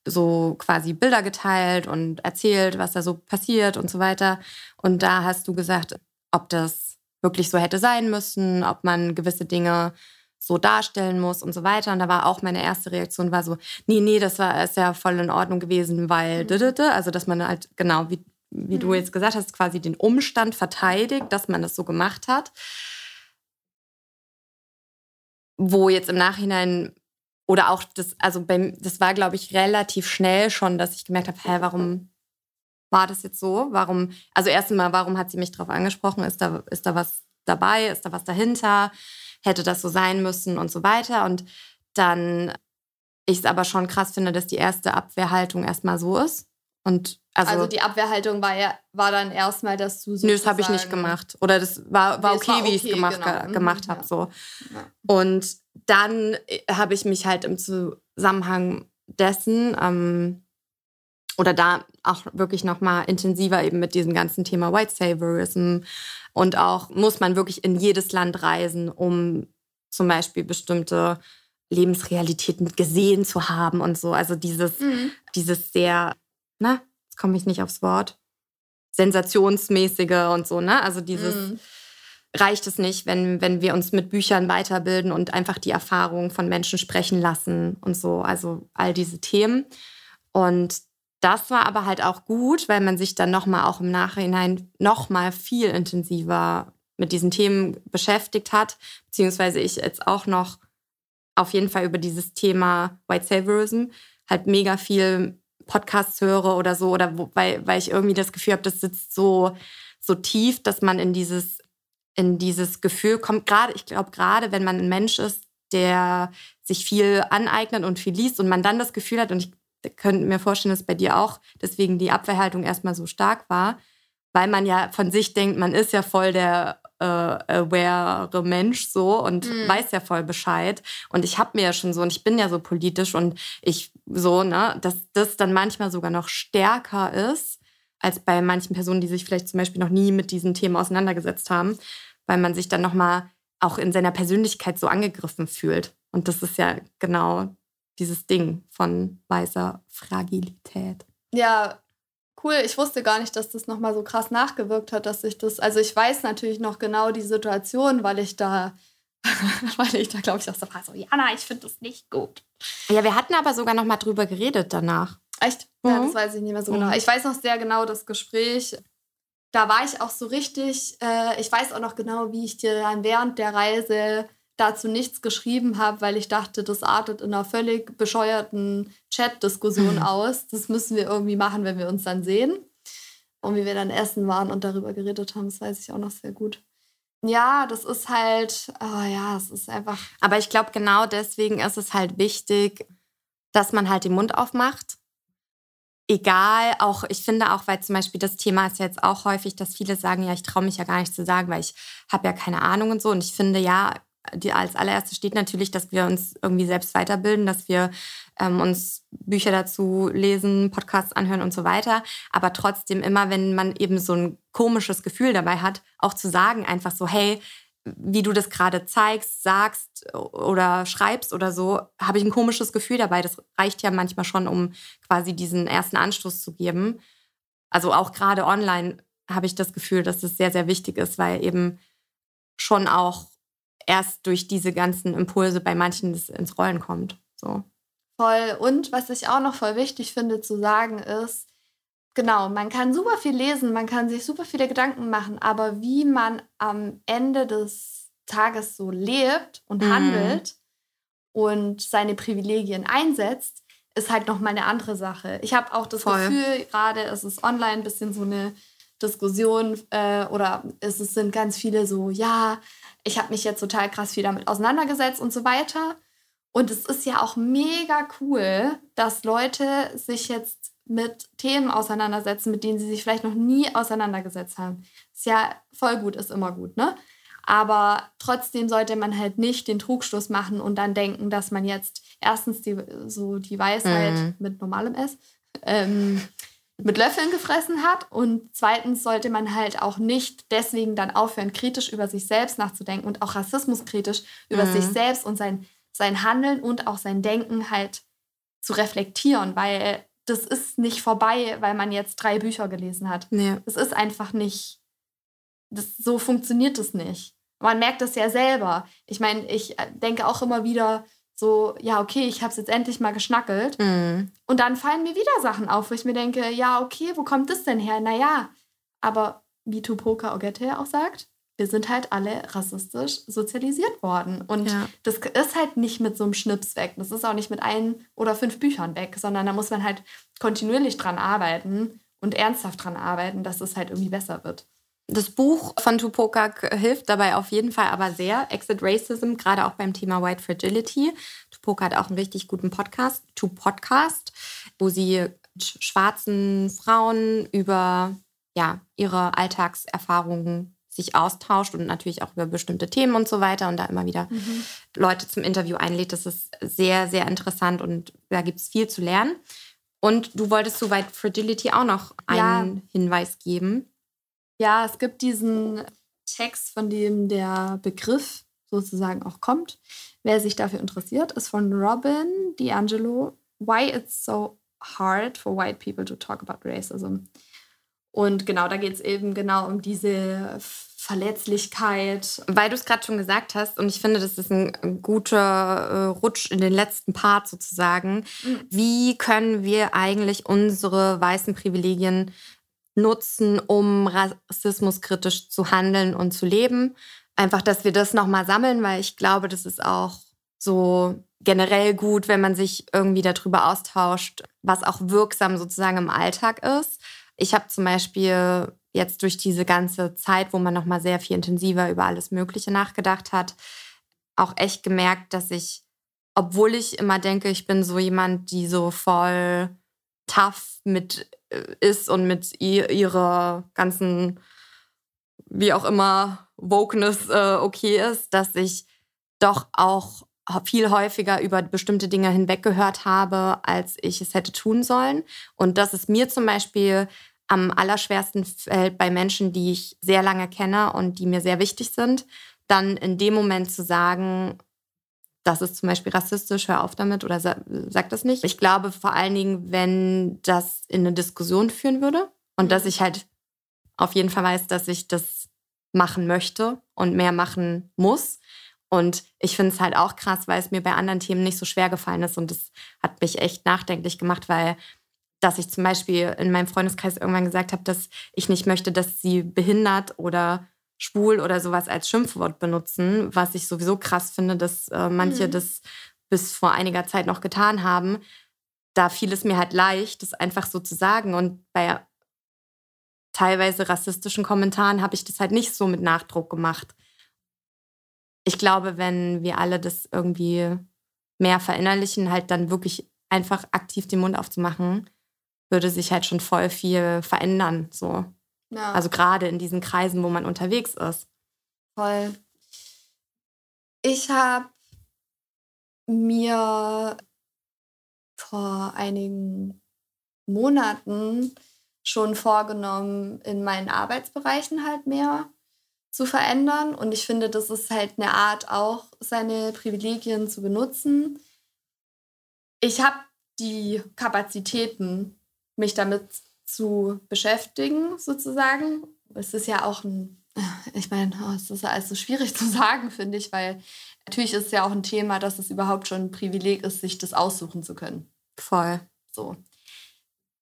Speaker 1: so quasi Bilder geteilt und erzählt, was da so passiert und so weiter. Und da hast du gesagt, ob das wirklich so hätte sein müssen, ob man gewisse Dinge so darstellen muss und so weiter. Und da war auch meine erste Reaktion war so, nee, nee, das war ist ja voll in Ordnung gewesen, weil,
Speaker 2: Mhm.
Speaker 1: also dass man halt genau, wie, wie du
Speaker 2: Mhm.
Speaker 1: jetzt gesagt hast, quasi den Umstand verteidigt, dass man das so gemacht hat. Wo jetzt im Nachhinein oder auch das, also beim, das war, glaube ich, relativ schnell schon, dass ich gemerkt habe, hä, warum war das jetzt so? Warum, also erst einmal, warum hat sie mich darauf angesprochen? Ist da, ist da was dabei? Ist da was dahinter? Hätte das so sein müssen und so weiter? Und dann ich es aber schon krass finde, dass die erste Abwehrhaltung erstmal so ist. Und also,
Speaker 2: Also, die Abwehrhaltung war ja war dann erstmal, dass du so.
Speaker 1: nö, das habe ich nicht gemacht. Oder das war, war
Speaker 2: Nee,
Speaker 1: okay,
Speaker 2: war
Speaker 1: wie ich es
Speaker 2: okay,
Speaker 1: gemacht,
Speaker 2: genau.
Speaker 1: ge-
Speaker 2: Mhm,
Speaker 1: gemacht habe.
Speaker 2: ja.
Speaker 1: So.
Speaker 2: Ja.
Speaker 1: Und dann äh, habe ich mich halt im Zusammenhang dessen ähm, oder da auch wirklich noch mal intensiver eben mit diesem ganzen Thema White Saviorism und auch muss man wirklich in jedes Land reisen, um zum Beispiel bestimmte Lebensrealitäten gesehen zu haben und so. Also dieses,
Speaker 2: Mhm.
Speaker 1: dieses sehr, na, jetzt komme ich nicht aufs Wort, sensationsmäßige und so, ne? Also dieses
Speaker 2: Mhm.
Speaker 1: reicht es nicht, wenn, wenn wir uns mit Büchern weiterbilden und einfach die Erfahrungen von Menschen sprechen lassen und so. Also all diese Themen. Und das war aber halt auch gut, weil man sich dann nochmal auch im Nachhinein nochmal viel intensiver mit diesen Themen beschäftigt hat, beziehungsweise ich jetzt auch noch auf jeden Fall über dieses Thema White Saviorism halt mega viel Podcasts höre oder so, oder wo, weil, weil ich irgendwie das Gefühl habe, das sitzt so, so tief, dass man in dieses, in dieses Gefühl kommt. Gerade, ich glaube, gerade wenn man ein Mensch ist, der sich viel aneignet und viel liest und man dann das Gefühl hat, und ich könnte mir vorstellen, dass bei dir auch deswegen die Abwehrhaltung erstmal so stark war, weil man ja von sich denkt, man ist ja voll der äh, aware Mensch so und
Speaker 2: Mhm.
Speaker 1: weiß ja voll Bescheid. Und ich habe mir ja schon so, und ich bin ja so politisch und ich so, ne, dass das dann manchmal sogar noch stärker ist, als bei manchen Personen, die sich vielleicht zum Beispiel noch nie mit diesen Themen auseinandergesetzt haben, weil man sich dann nochmal auch in seiner Persönlichkeit so angegriffen fühlt. Und das ist ja genau dieses Ding von weißer Fragilität.
Speaker 2: Ja, cool. Ich wusste gar nicht, dass das nochmal so krass nachgewirkt hat, dass ich das. Also ich weiß natürlich noch genau die Situation, weil ich da, weil ich da, glaube ich, auch so war, so, Jana, ich finde das nicht gut.
Speaker 1: Ja, wir hatten aber sogar noch mal drüber geredet danach.
Speaker 2: Echt? Ja,
Speaker 1: Mhm.
Speaker 2: das weiß ich nicht mehr so
Speaker 1: Mhm.
Speaker 2: genau. Ich weiß noch sehr genau das Gespräch. Da war ich auch so richtig, äh, ich weiß auch noch genau, wie ich dir dann während der Reise dazu nichts geschrieben habe, weil ich dachte, das artet in einer völlig bescheuerten Chat-Diskussion mhm. aus. Das müssen wir irgendwie machen, wenn wir uns dann sehen. Und wie wir dann essen waren und darüber geredet haben, das weiß ich auch noch sehr gut. Ja, das ist halt, oh ja, es ist einfach.
Speaker 1: Aber ich glaube, genau deswegen ist es halt wichtig, dass man halt den Mund aufmacht. Egal, auch ich finde auch, weil zum Beispiel das Thema ist jetzt auch häufig, dass viele sagen, ja, ich traue mich ja gar nicht zu sagen, weil ich habe ja keine Ahnung und so. Und ich finde, ja, die als allererstes steht natürlich, dass wir uns irgendwie selbst weiterbilden, dass wir ähm, uns Bücher dazu lesen, Podcasts anhören und so weiter. Aber trotzdem immer, wenn man eben so ein komisches Gefühl dabei hat, auch zu sagen einfach so, hey, wie du das gerade zeigst, sagst oder schreibst oder so, habe ich ein komisches Gefühl dabei. Das reicht ja manchmal schon, um quasi diesen ersten Anstoß zu geben. Also auch gerade online habe ich das Gefühl, dass das sehr, sehr wichtig ist, weil eben schon auch erst durch diese ganzen Impulse bei manchen ins Rollen kommt. So.
Speaker 2: Voll. Und was ich auch noch voll wichtig finde zu sagen ist, genau, man kann super viel lesen, man kann sich super viele Gedanken machen, aber wie man am Ende des Tages so lebt und mhm. handelt und seine Privilegien einsetzt, ist halt noch mal eine andere Sache. Ich habe auch das Voll. Gefühl, gerade es ist online ein bisschen so eine Diskussion äh, oder es sind ganz viele so, ja, ich habe mich jetzt total krass viel damit auseinandergesetzt und so weiter. Und es ist ja auch mega cool, dass Leute sich jetzt mit Themen auseinandersetzen, mit denen sie sich vielleicht noch nie auseinandergesetzt haben. Ist ja voll gut, ist immer gut, ne? Aber trotzdem sollte man halt nicht den Trugschluss machen und dann denken, dass man jetzt erstens die, so die Weisheit mhm. mit normalem S ähm, mit Löffeln gefressen hat. Und zweitens sollte man halt auch nicht deswegen dann aufhören, kritisch über sich selbst nachzudenken und auch rassismuskritisch über mhm. sich selbst und sein, sein Handeln und auch sein Denken halt zu reflektieren, weil das ist nicht vorbei, weil man jetzt drei Bücher gelesen hat. Nee. Das ist einfach nicht, das, so funktioniert es nicht. Man merkt das ja selber. Ich meine, ich äh, denke auch immer wieder, so, ja, okay, ich habe es jetzt endlich mal geschnackelt. Mhm. Und dann fallen mir wieder Sachen auf, wo ich mir denke, ja, okay, wo kommt das denn her? Naja, aber wie Tupoka Ogette auch sagt, wir sind halt alle rassistisch sozialisiert worden. Und ja. das ist halt nicht mit so einem Schnips weg. Das ist auch nicht mit ein oder fünf Büchern weg, sondern da muss man halt kontinuierlich dran arbeiten und ernsthaft dran arbeiten, dass es halt irgendwie besser wird.
Speaker 1: Das Buch von Tupokak hilft dabei auf jeden Fall aber sehr. Exit Racism, gerade auch beim Thema White Fragility. Tupokak hat auch einen richtig guten Podcast, To Podcast, wo sie schwarzen Frauen über ja, ihre Alltagserfahrungen sich austauscht und natürlich auch über bestimmte Themen und so weiter und da immer wieder mhm. Leute zum Interview einlädt. Das ist sehr, sehr interessant und da gibt es viel zu lernen. Und du wolltest zu White Fragility auch noch einen ja. Hinweis geben.
Speaker 2: Ja, es gibt diesen Text, von dem der Begriff sozusagen auch kommt. Wer sich dafür interessiert, ist von Robin DiAngelo. Why it's so hard for white people to talk about racism. Und genau, da geht es eben genau um diese Verletzlichkeit.
Speaker 1: Weil du es gerade schon gesagt hast, und ich finde, das ist ein guter äh, Rutsch in den letzten Part sozusagen. Mhm. Wie können wir eigentlich unsere weißen Privilegien nutzen, um rassismuskritisch zu handeln und zu leben. Einfach, dass wir das nochmal sammeln, weil ich glaube, das ist auch so generell gut, wenn man sich irgendwie darüber austauscht, was auch wirksam sozusagen im Alltag ist. Ich habe zum Beispiel jetzt durch diese ganze Zeit, wo man nochmal sehr viel intensiver über alles Mögliche nachgedacht hat, auch echt gemerkt, dass ich, obwohl ich immer denke, ich bin so jemand, die so voll tough mit äh, ist und mit ihrer ganzen, wie auch immer, Wokeness äh, okay ist, dass ich doch auch viel häufiger über bestimmte Dinge hinweggehört habe, als ich es hätte tun sollen. Und dass es mir zum Beispiel am allerschwersten fällt bei Menschen, die ich sehr lange kenne und die mir sehr wichtig sind, dann in dem Moment zu sagen, das ist zum Beispiel rassistisch, hör auf damit oder sag, sag das nicht. Ich glaube vor allen Dingen, wenn das in eine Diskussion führen würde und dass mhm. ich halt auf jeden Fall weiß, dass ich das machen möchte und mehr machen muss. Und ich finde es halt auch krass, weil es mir bei anderen Themen nicht so schwer gefallen ist. Und das hat mich echt nachdenklich gemacht, weil dass ich zum Beispiel in meinem Freundeskreis irgendwann gesagt habe, dass ich nicht möchte, dass sie behindert oder schwul oder sowas als Schimpfwort benutzen, was ich sowieso krass finde, dass äh, manche mhm. das bis vor einiger Zeit noch getan haben. Da fiel es mir halt leicht, das einfach so zu sagen. Und bei teilweise rassistischen Kommentaren habe ich das halt nicht so mit Nachdruck gemacht. Ich glaube, wenn wir alle das irgendwie mehr verinnerlichen, halt dann wirklich einfach aktiv den Mund aufzumachen, würde sich halt schon voll viel verändern. So. Ja. Also gerade in diesen Kreisen, wo man unterwegs ist.
Speaker 2: Voll. Ich habe mir vor einigen Monaten schon vorgenommen, in meinen Arbeitsbereichen halt mehr zu verändern. Und ich finde, das ist halt eine Art, auch seine Privilegien zu benutzen. Ich habe die Kapazitäten, mich damit zu beschäftigen, sozusagen. Es ist ja auch ein, ich meine, oh, es ist ja alles so schwierig zu sagen, finde ich, weil natürlich ist es ja auch ein Thema, dass es überhaupt schon ein Privileg ist, sich das aussuchen zu können.
Speaker 1: Voll.
Speaker 2: So.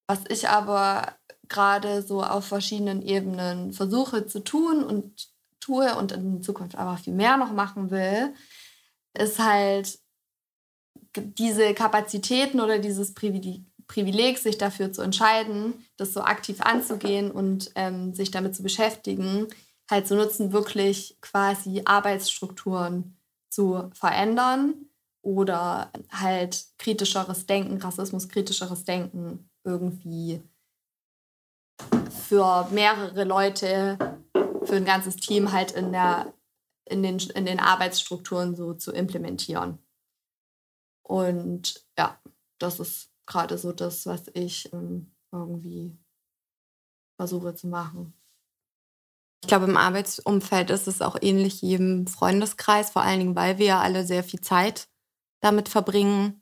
Speaker 2: Was ich aber gerade so auf verschiedenen Ebenen versuche zu tun und tue und in Zukunft aber viel mehr noch machen will, ist halt diese Kapazitäten oder dieses Privileg, Privileg, sich dafür zu entscheiden, das so aktiv anzugehen und ähm, sich damit zu beschäftigen, halt zu nutzen, wirklich quasi Arbeitsstrukturen zu verändern oder halt kritischeres Denken, rassismuskritischeres Denken irgendwie für mehrere Leute, für ein ganzes Team halt in, der, in, den, in den Arbeitsstrukturen so zu implementieren. Und ja, das ist gerade so das, was ich ähm, irgendwie versuche zu machen.
Speaker 1: Ich glaube, im Arbeitsumfeld ist es auch ähnlich wie im Freundeskreis, vor allen Dingen, weil wir ja alle sehr viel Zeit damit verbringen,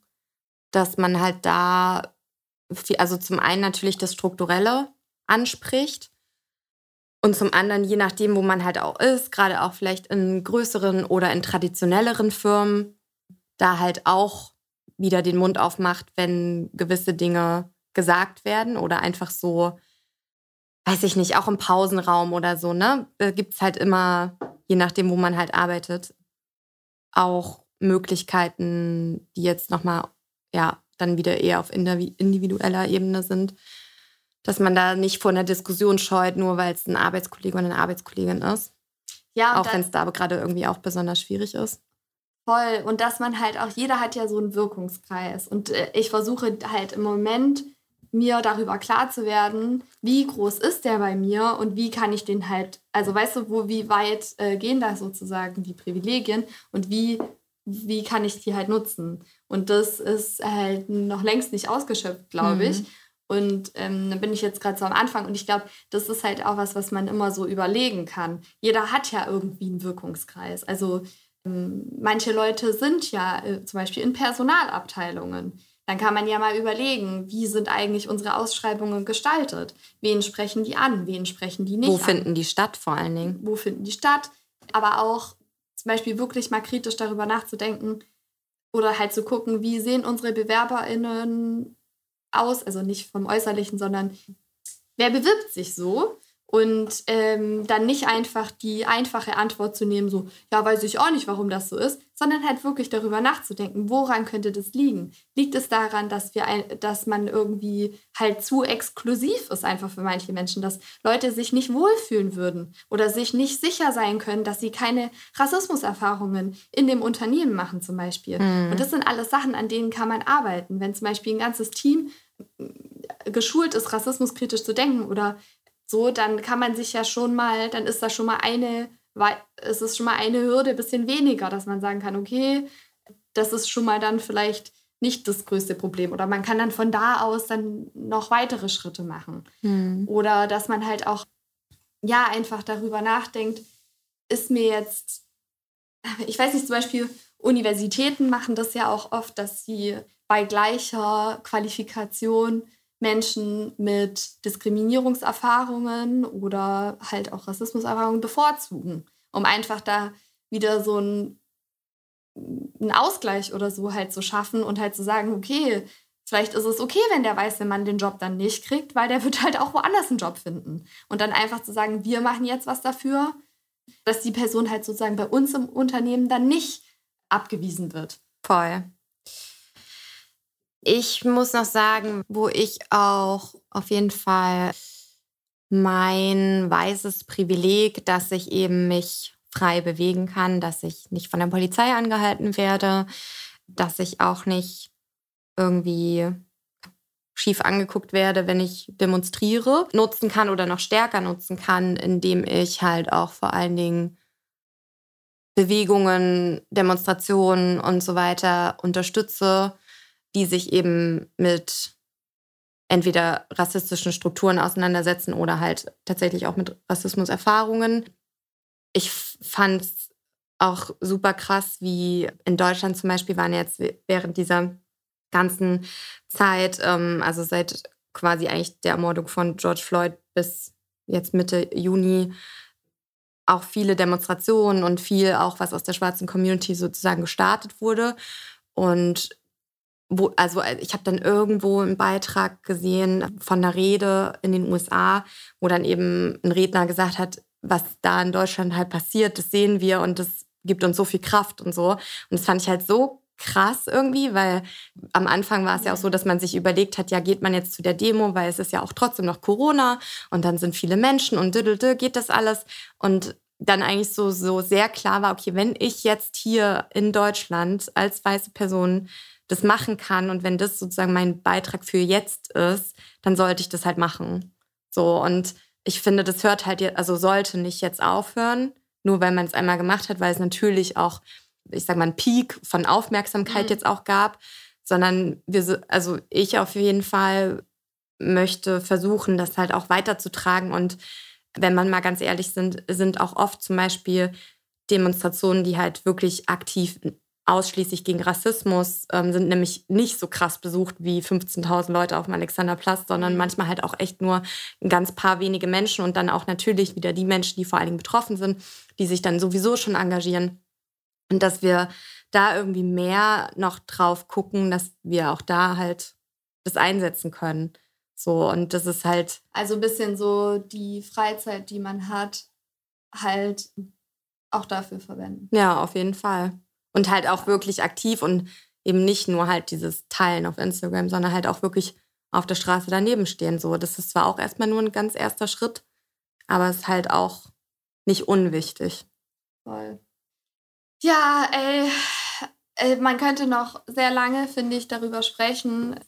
Speaker 1: dass man halt da, also zum einen natürlich das Strukturelle anspricht und zum anderen, je nachdem, wo man halt auch ist, gerade auch vielleicht in größeren oder in traditionelleren Firmen, da halt auch wieder den Mund aufmacht, wenn gewisse Dinge gesagt werden oder einfach so, weiß ich nicht, auch im Pausenraum oder so, ne? Da gibt es halt immer, je nachdem, wo man halt arbeitet, auch Möglichkeiten, die jetzt nochmal, ja, dann wieder eher auf individueller Ebene sind, dass man da nicht vor einer Diskussion scheut, nur weil es ein Arbeitskollege oder eine Arbeitskollegin ist. Ja, auch wenn es da aber gerade irgendwie auch besonders schwierig ist.
Speaker 2: Voll. Und dass man halt auch, jeder hat ja so einen Wirkungskreis. Und äh, ich versuche halt im Moment mir darüber klar zu werden, wie groß ist der bei mir und wie kann ich den halt, also weißt du, wo, wie weit äh, gehen da sozusagen die Privilegien und wie, wie kann ich die halt nutzen? Und das ist halt noch längst nicht ausgeschöpft, glaube mhm. ich. Und ähm, dann bin ich jetzt gerade so am Anfang und ich glaube, das ist halt auch was, was man immer so überlegen kann. Jeder hat ja irgendwie einen Wirkungskreis. Also manche Leute sind ja äh, zum Beispiel in Personalabteilungen. Dann kann man ja mal überlegen, wie sind eigentlich unsere Ausschreibungen gestaltet? Wen sprechen die an? Wen sprechen die nicht
Speaker 1: Wo finden an? die statt vor allen Dingen?
Speaker 2: Wo finden die statt? Aber auch zum Beispiel wirklich mal kritisch darüber nachzudenken oder halt zu gucken, wie sehen unsere BewerberInnen aus? Also nicht vom Äußerlichen, sondern wer bewirbt sich so? Und ähm, dann nicht einfach die einfache Antwort zu nehmen, so, ja, weiß ich auch nicht, warum das so ist, sondern halt wirklich darüber nachzudenken, woran könnte das liegen? Liegt es daran, dass wir ein, dass man irgendwie halt zu exklusiv ist, einfach für manche Menschen, dass Leute sich nicht wohlfühlen würden oder sich nicht sicher sein können, dass sie keine Rassismuserfahrungen in dem Unternehmen machen, zum Beispiel. Mhm. Und das sind alles Sachen, an denen kann man arbeiten. Wenn zum Beispiel ein ganzes Team äh, geschult ist, rassismuskritisch zu denken oder so, dann kann man sich ja schon mal, dann ist da schon mal eine, es ist schon mal eine Hürde ein bisschen weniger, dass man sagen kann, okay, das ist schon mal dann vielleicht nicht das größte Problem. Oder man kann dann von da aus dann noch weitere Schritte machen. Mhm. Oder dass man halt auch, ja, einfach darüber nachdenkt, ist mir jetzt, ich weiß nicht, zum Beispiel Universitäten machen das ja auch oft, dass sie bei gleicher Qualifikation Menschen mit Diskriminierungserfahrungen oder halt auch Rassismuserfahrungen bevorzugen, um einfach da wieder so ein, einen Ausgleich oder so halt zu schaffen und halt zu sagen, okay, vielleicht ist es okay, wenn der weiße Mann den Job dann nicht kriegt, weil der wird halt auch woanders einen Job finden. Und dann einfach zu sagen, wir machen jetzt was dafür, dass die Person halt sozusagen bei uns im Unternehmen dann nicht abgewiesen wird.
Speaker 1: Voll. Ich muss noch sagen, wo ich auch auf jeden Fall mein weißes Privileg, dass ich eben mich frei bewegen kann, dass ich nicht von der Polizei angehalten werde, dass ich auch nicht irgendwie schief angeguckt werde, wenn ich demonstriere, nutzen kann oder noch stärker nutzen kann, indem ich halt auch vor allen Dingen Bewegungen, Demonstrationen und so weiter unterstütze, die sich eben mit entweder rassistischen Strukturen auseinandersetzen oder halt tatsächlich auch mit Rassismuserfahrungen. Ich fand es auch super krass, wie in Deutschland zum Beispiel waren jetzt während dieser ganzen Zeit, ähm, also seit quasi eigentlich der Ermordung von George Floyd bis jetzt Mitte Juni, auch viele Demonstrationen und viel auch, was aus der schwarzen Community sozusagen gestartet wurde. Und wo, also ich habe dann irgendwo einen Beitrag gesehen von einer Rede in den USA, wo dann eben ein Redner gesagt hat, was da in Deutschland halt passiert, das sehen wir und das gibt uns so viel Kraft und so. Und das fand ich halt so krass irgendwie, weil am Anfang war es ja auch so, dass man sich überlegt hat, ja, geht man jetzt zu der Demo, weil es ist ja auch trotzdem noch Corona und dann sind viele Menschen und düdelte, geht das alles? Und dann eigentlich so, so sehr klar war, okay, wenn ich jetzt hier in Deutschland als weiße Person das machen kann und wenn das sozusagen mein Beitrag für jetzt ist, dann sollte ich das halt machen. So und ich finde, das hört halt, also sollte nicht jetzt aufhören, nur weil man es einmal gemacht hat, weil es natürlich auch ich sag mal, einen Peak von Aufmerksamkeit mhm. jetzt auch gab, sondern wir, also ich auf jeden Fall möchte versuchen, das halt auch weiterzutragen. Und wenn man mal ganz ehrlich sind, sind auch oft zum Beispiel Demonstrationen, die halt wirklich aktiv ausschließlich gegen Rassismus ähm, sind nämlich nicht so krass besucht wie 15.000 Leute auf dem Alexanderplatz, sondern mhm. manchmal halt auch echt nur ein ganz paar wenige Menschen und dann auch natürlich wieder die Menschen, die vor allen Dingen betroffen sind, die sich dann sowieso schon engagieren. Und dass wir da irgendwie mehr noch drauf gucken, dass wir auch da halt das einsetzen können. So, und das ist halt.
Speaker 2: Also ein bisschen so die Freizeit, die man hat, halt auch dafür verwenden.
Speaker 1: Ja, auf jeden Fall. Und halt auch wirklich aktiv und eben nicht nur halt dieses Teilen auf Instagram, sondern halt auch wirklich auf der Straße daneben stehen. So, das ist zwar auch erstmal nur ein ganz erster Schritt, aber es ist halt auch nicht unwichtig.
Speaker 2: Voll. Ja, ey, äh, man könnte noch sehr lange, finde ich, darüber sprechen.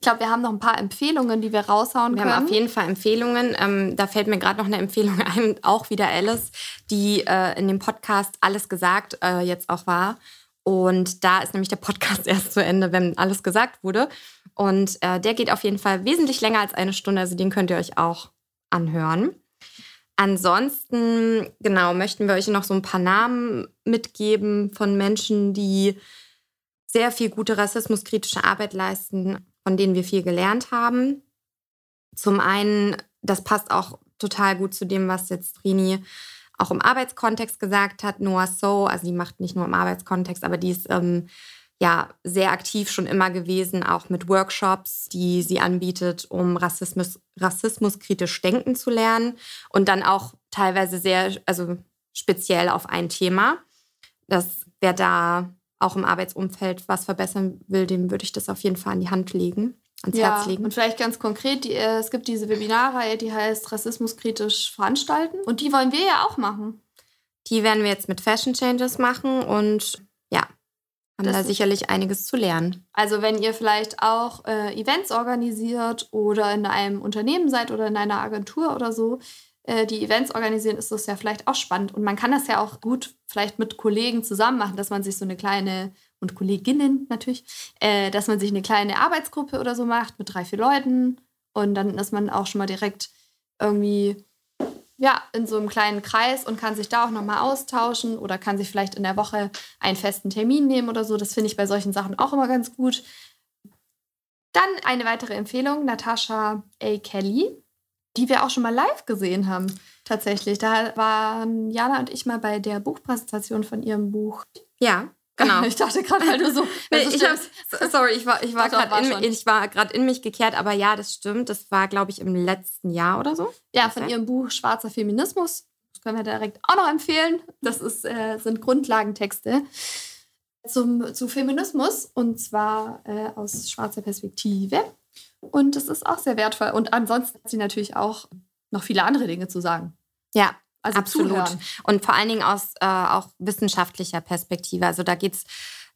Speaker 2: Ich glaube, wir haben noch ein paar Empfehlungen, die wir raushauen
Speaker 1: wir
Speaker 2: können.
Speaker 1: Wir haben auf jeden Fall Empfehlungen. Ähm, da fällt mir gerade noch eine Empfehlung ein, auch wieder Alice, die äh, in dem Podcast Alles gesagt äh, jetzt auch war. Und da ist nämlich der Podcast erst zu Ende, wenn alles gesagt wurde. Und äh, der geht auf jeden Fall wesentlich länger als eine Stunde. Also den könnt ihr euch auch anhören. Ansonsten, genau, möchten wir euch noch so ein paar Namen mitgeben von Menschen, die sehr viel gute rassismuskritische Arbeit leisten, von denen wir viel gelernt haben. Zum einen, das passt auch total gut zu dem, was jetzt Rini auch im Arbeitskontext gesagt hat. Noah So, also die macht nicht nur im Arbeitskontext, aber die ist ähm, ja sehr aktiv schon immer gewesen, auch mit Workshops, die sie anbietet, um Rassismus, rassismuskritisch denken zu lernen und dann auch teilweise sehr, also speziell auf ein Thema. Das wer da auch im Arbeitsumfeld was verbessern will, dem würde ich das auf jeden Fall an die Hand legen, ans
Speaker 2: ja,
Speaker 1: Herz legen.
Speaker 2: Und vielleicht ganz konkret, die, äh, es gibt diese Webinarreihe, die heißt Rassismuskritisch veranstalten. Und die wollen wir ja auch machen.
Speaker 1: Die werden wir jetzt mit Fashion Changes machen und ja, haben das da sicherlich einiges zu lernen.
Speaker 2: Also wenn ihr vielleicht auch äh, Events organisiert oder in einem Unternehmen seid oder in einer Agentur oder so, äh, die Events organisieren, ist das ja vielleicht auch spannend. Und man kann das ja auch gut vielleicht mit Kollegen zusammen machen, dass man sich so eine kleine, und Kolleginnen natürlich, äh, dass man sich eine kleine Arbeitsgruppe oder so macht mit drei, vier Leuten. Und dann ist man auch schon mal direkt irgendwie ja, in so einem kleinen Kreis und kann sich da auch nochmal austauschen oder kann sich vielleicht in der Woche einen festen Termin nehmen oder so. Das finde ich bei solchen Sachen auch immer ganz gut. Dann eine weitere Empfehlung, Natascha A. Kelly, die wir auch schon mal live gesehen haben, tatsächlich. Da waren Jana und ich mal bei der Buchpräsentation von ihrem Buch.
Speaker 1: Ja. Genau.
Speaker 2: Ich dachte gerade, weil du so.
Speaker 1: ich hab, sorry, ich war, ich war gerade in, ich in mich gekehrt, aber ja, das stimmt. Das war, glaube ich, im letzten Jahr oder so.
Speaker 2: Ja, von ihrem Buch Schwarzer Feminismus. können wir direkt auch noch empfehlen. Das ist, äh, sind Grundlagentexte zum, zu Feminismus und zwar äh, aus schwarzer Perspektive. Und das ist auch sehr wertvoll. Und ansonsten hat sie natürlich auch noch viele andere Dinge zu sagen.
Speaker 1: Ja, also absolut. Zuhören. Und vor allen Dingen aus äh, auch wissenschaftlicher Perspektive. Also da geht es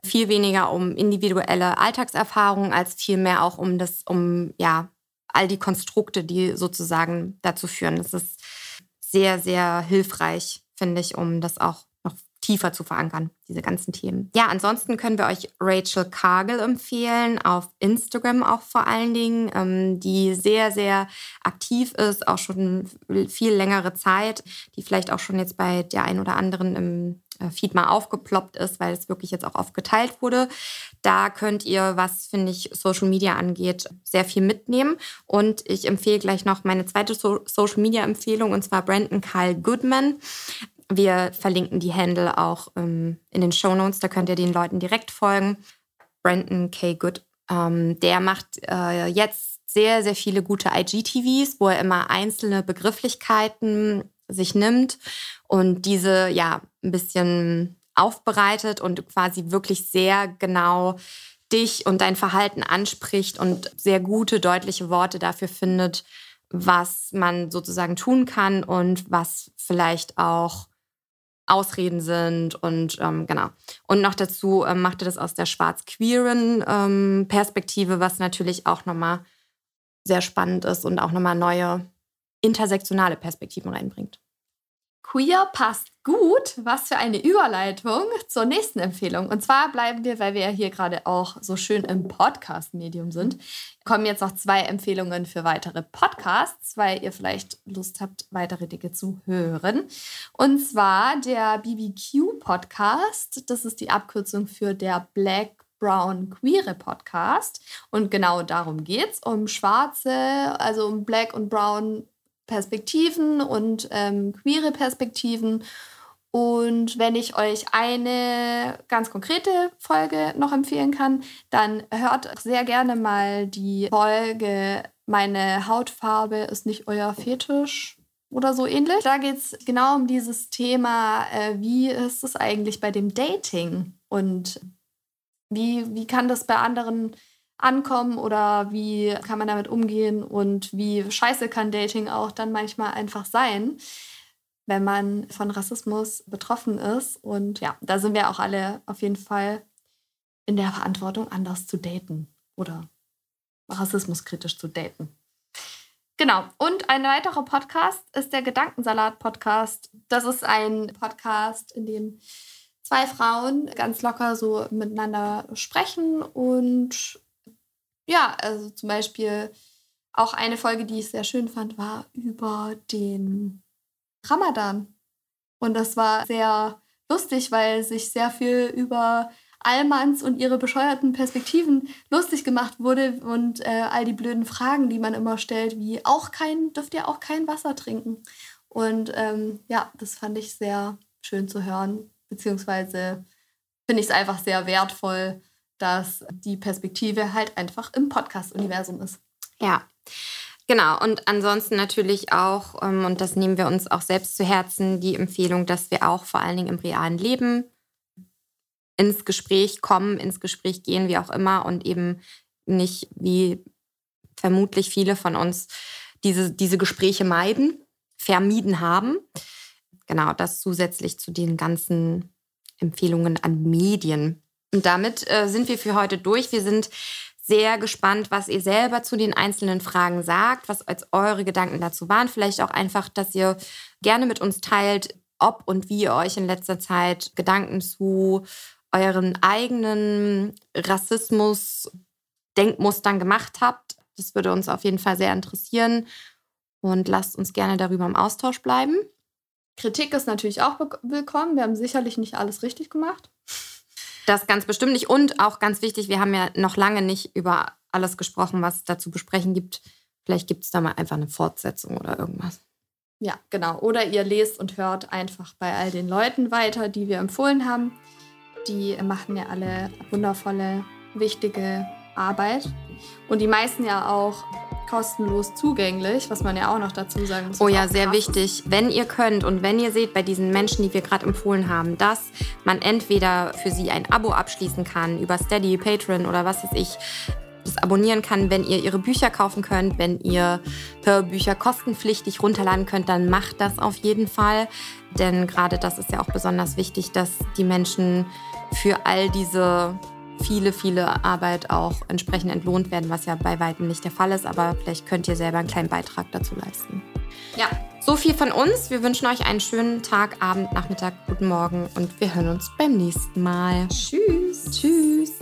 Speaker 1: viel weniger um individuelle Alltagserfahrungen als vielmehr auch um das, um ja, all die Konstrukte, die sozusagen dazu führen. Das ist sehr, sehr hilfreich, finde ich, um das auch tiefer zu verankern, diese ganzen Themen. Ja, ansonsten können wir euch Rachel Cargill empfehlen, auf Instagram auch vor allen Dingen, ähm, die sehr, sehr aktiv ist, auch schon viel längere Zeit, die vielleicht auch schon jetzt bei der einen oder anderen im äh, Feed mal aufgeploppt ist, weil es wirklich jetzt auch oft geteilt wurde. Da könnt ihr, was finde ich Social Media angeht, sehr viel mitnehmen. Und ich empfehle gleich noch meine zweite so Social Media Empfehlung und zwar Brandon Kyle Goodman. Wir verlinken die Handle auch ähm, in den Show Notes, da könnt ihr den Leuten direkt folgen. Brandon K. Good, ähm, der macht äh, jetzt sehr, sehr viele gute IGTVs, wo er immer einzelne Begrifflichkeiten sich nimmt und diese ja ein bisschen aufbereitet und quasi wirklich sehr genau dich und dein Verhalten anspricht und sehr gute, deutliche Worte dafür findet, was man sozusagen tun kann und was vielleicht auch Ausreden sind und ähm, genau. Und noch dazu ähm, macht er das aus der schwarz-queeren ähm, Perspektive, was natürlich auch nochmal sehr spannend ist und auch nochmal neue intersektionale Perspektiven reinbringt.
Speaker 2: Queer passt gut. Was für eine Überleitung zur nächsten Empfehlung. Und zwar bleiben wir, weil wir ja hier gerade auch so schön im Podcast-Medium sind, kommen jetzt noch zwei Empfehlungen für weitere Podcasts, weil ihr vielleicht Lust habt, weitere Dinge zu hören. Und zwar der BBQ-Podcast. Das ist die Abkürzung für der Black Brown Queere Podcast. Und genau darum geht es, um schwarze, also um Black und Brown Perspektiven und ähm, queere Perspektiven. Und wenn ich euch eine ganz konkrete Folge noch empfehlen kann, dann hört sehr gerne mal die Folge Meine Hautfarbe ist nicht euer Fetisch oder so ähnlich. Da geht es genau um dieses Thema, äh, wie ist es eigentlich bei dem Dating und wie, wie kann das bei anderen ankommen oder wie kann man damit umgehen und wie scheiße kann Dating auch dann manchmal einfach sein, wenn man von Rassismus betroffen ist. Und ja, da sind wir auch alle auf jeden Fall in der Verantwortung, anders zu daten oder rassismuskritisch zu daten. Genau. Und ein weiterer Podcast ist der Gedankensalat-Podcast. Das ist ein Podcast, in dem zwei Frauen ganz locker so miteinander sprechen und ja, also zum Beispiel auch eine Folge, die ich sehr schön fand, war über den Ramadan. Und das war sehr lustig, weil sich sehr viel über Allmanns und ihre bescheuerten Perspektiven lustig gemacht wurde und äh, all die blöden Fragen, die man immer stellt, wie auch kein, dürft ihr auch kein Wasser trinken? Und ähm, ja, das fand ich sehr schön zu hören, beziehungsweise finde ich es einfach sehr wertvoll, dass die Perspektive halt einfach im Podcast-Universum ist.
Speaker 1: Ja. Genau, und ansonsten natürlich auch, ähm, und das nehmen wir uns auch selbst zu Herzen, die Empfehlung, dass wir auch vor allen Dingen im realen Leben ins Gespräch kommen, ins Gespräch gehen, wie auch immer, und eben nicht, wie vermutlich viele von uns, diese, diese Gespräche meiden, vermieden haben. Genau, das zusätzlich zu den ganzen Empfehlungen an Medien, und damit äh, sind wir für heute durch. Wir sind sehr gespannt, was ihr selber zu den einzelnen Fragen sagt, was als eure Gedanken dazu waren. Vielleicht auch einfach, dass ihr gerne mit uns teilt, ob und wie ihr euch in letzter Zeit Gedanken zu euren eigenen Rassismus-Denkmustern gemacht habt. Das würde uns auf jeden Fall sehr interessieren und lasst uns gerne darüber im Austausch bleiben.
Speaker 2: Kritik ist natürlich auch willkommen. Wir haben sicherlich nicht alles richtig gemacht.
Speaker 1: Das ganz bestimmt nicht. Und auch ganz wichtig, wir haben ja noch lange nicht über alles gesprochen, was es da zu besprechen gibt. Vielleicht gibt es da mal einfach eine Fortsetzung oder irgendwas.
Speaker 2: Ja, genau. Oder ihr lest und hört einfach bei all den Leuten weiter, die wir empfohlen haben. Die machen ja alle wundervolle, wichtige Arbeit. Und die meisten ja auch kostenlos zugänglich, was man ja auch noch dazu sagen muss.
Speaker 1: Oh ja, sehr wichtig. Wenn ihr könnt und wenn ihr seht bei diesen Menschen, die wir gerade empfohlen haben, dass man entweder für sie ein Abo abschließen kann über Steady, Patreon oder was weiß ich, das abonnieren kann, wenn ihr ihre Bücher kaufen könnt, wenn ihr Hörbücher kostenpflichtig runterladen könnt, dann macht das auf jeden Fall. Denn gerade das ist ja auch besonders wichtig, dass die Menschen für all diese viele, viele Arbeit auch entsprechend entlohnt werden, was ja bei weitem nicht der Fall ist. Aber vielleicht könnt ihr selber einen kleinen Beitrag dazu leisten. Ja, so viel von uns. Wir wünschen euch einen schönen Tag, Abend, Nachmittag, guten Morgen und wir hören uns beim nächsten Mal.
Speaker 2: Tschüss.
Speaker 1: Tschüss.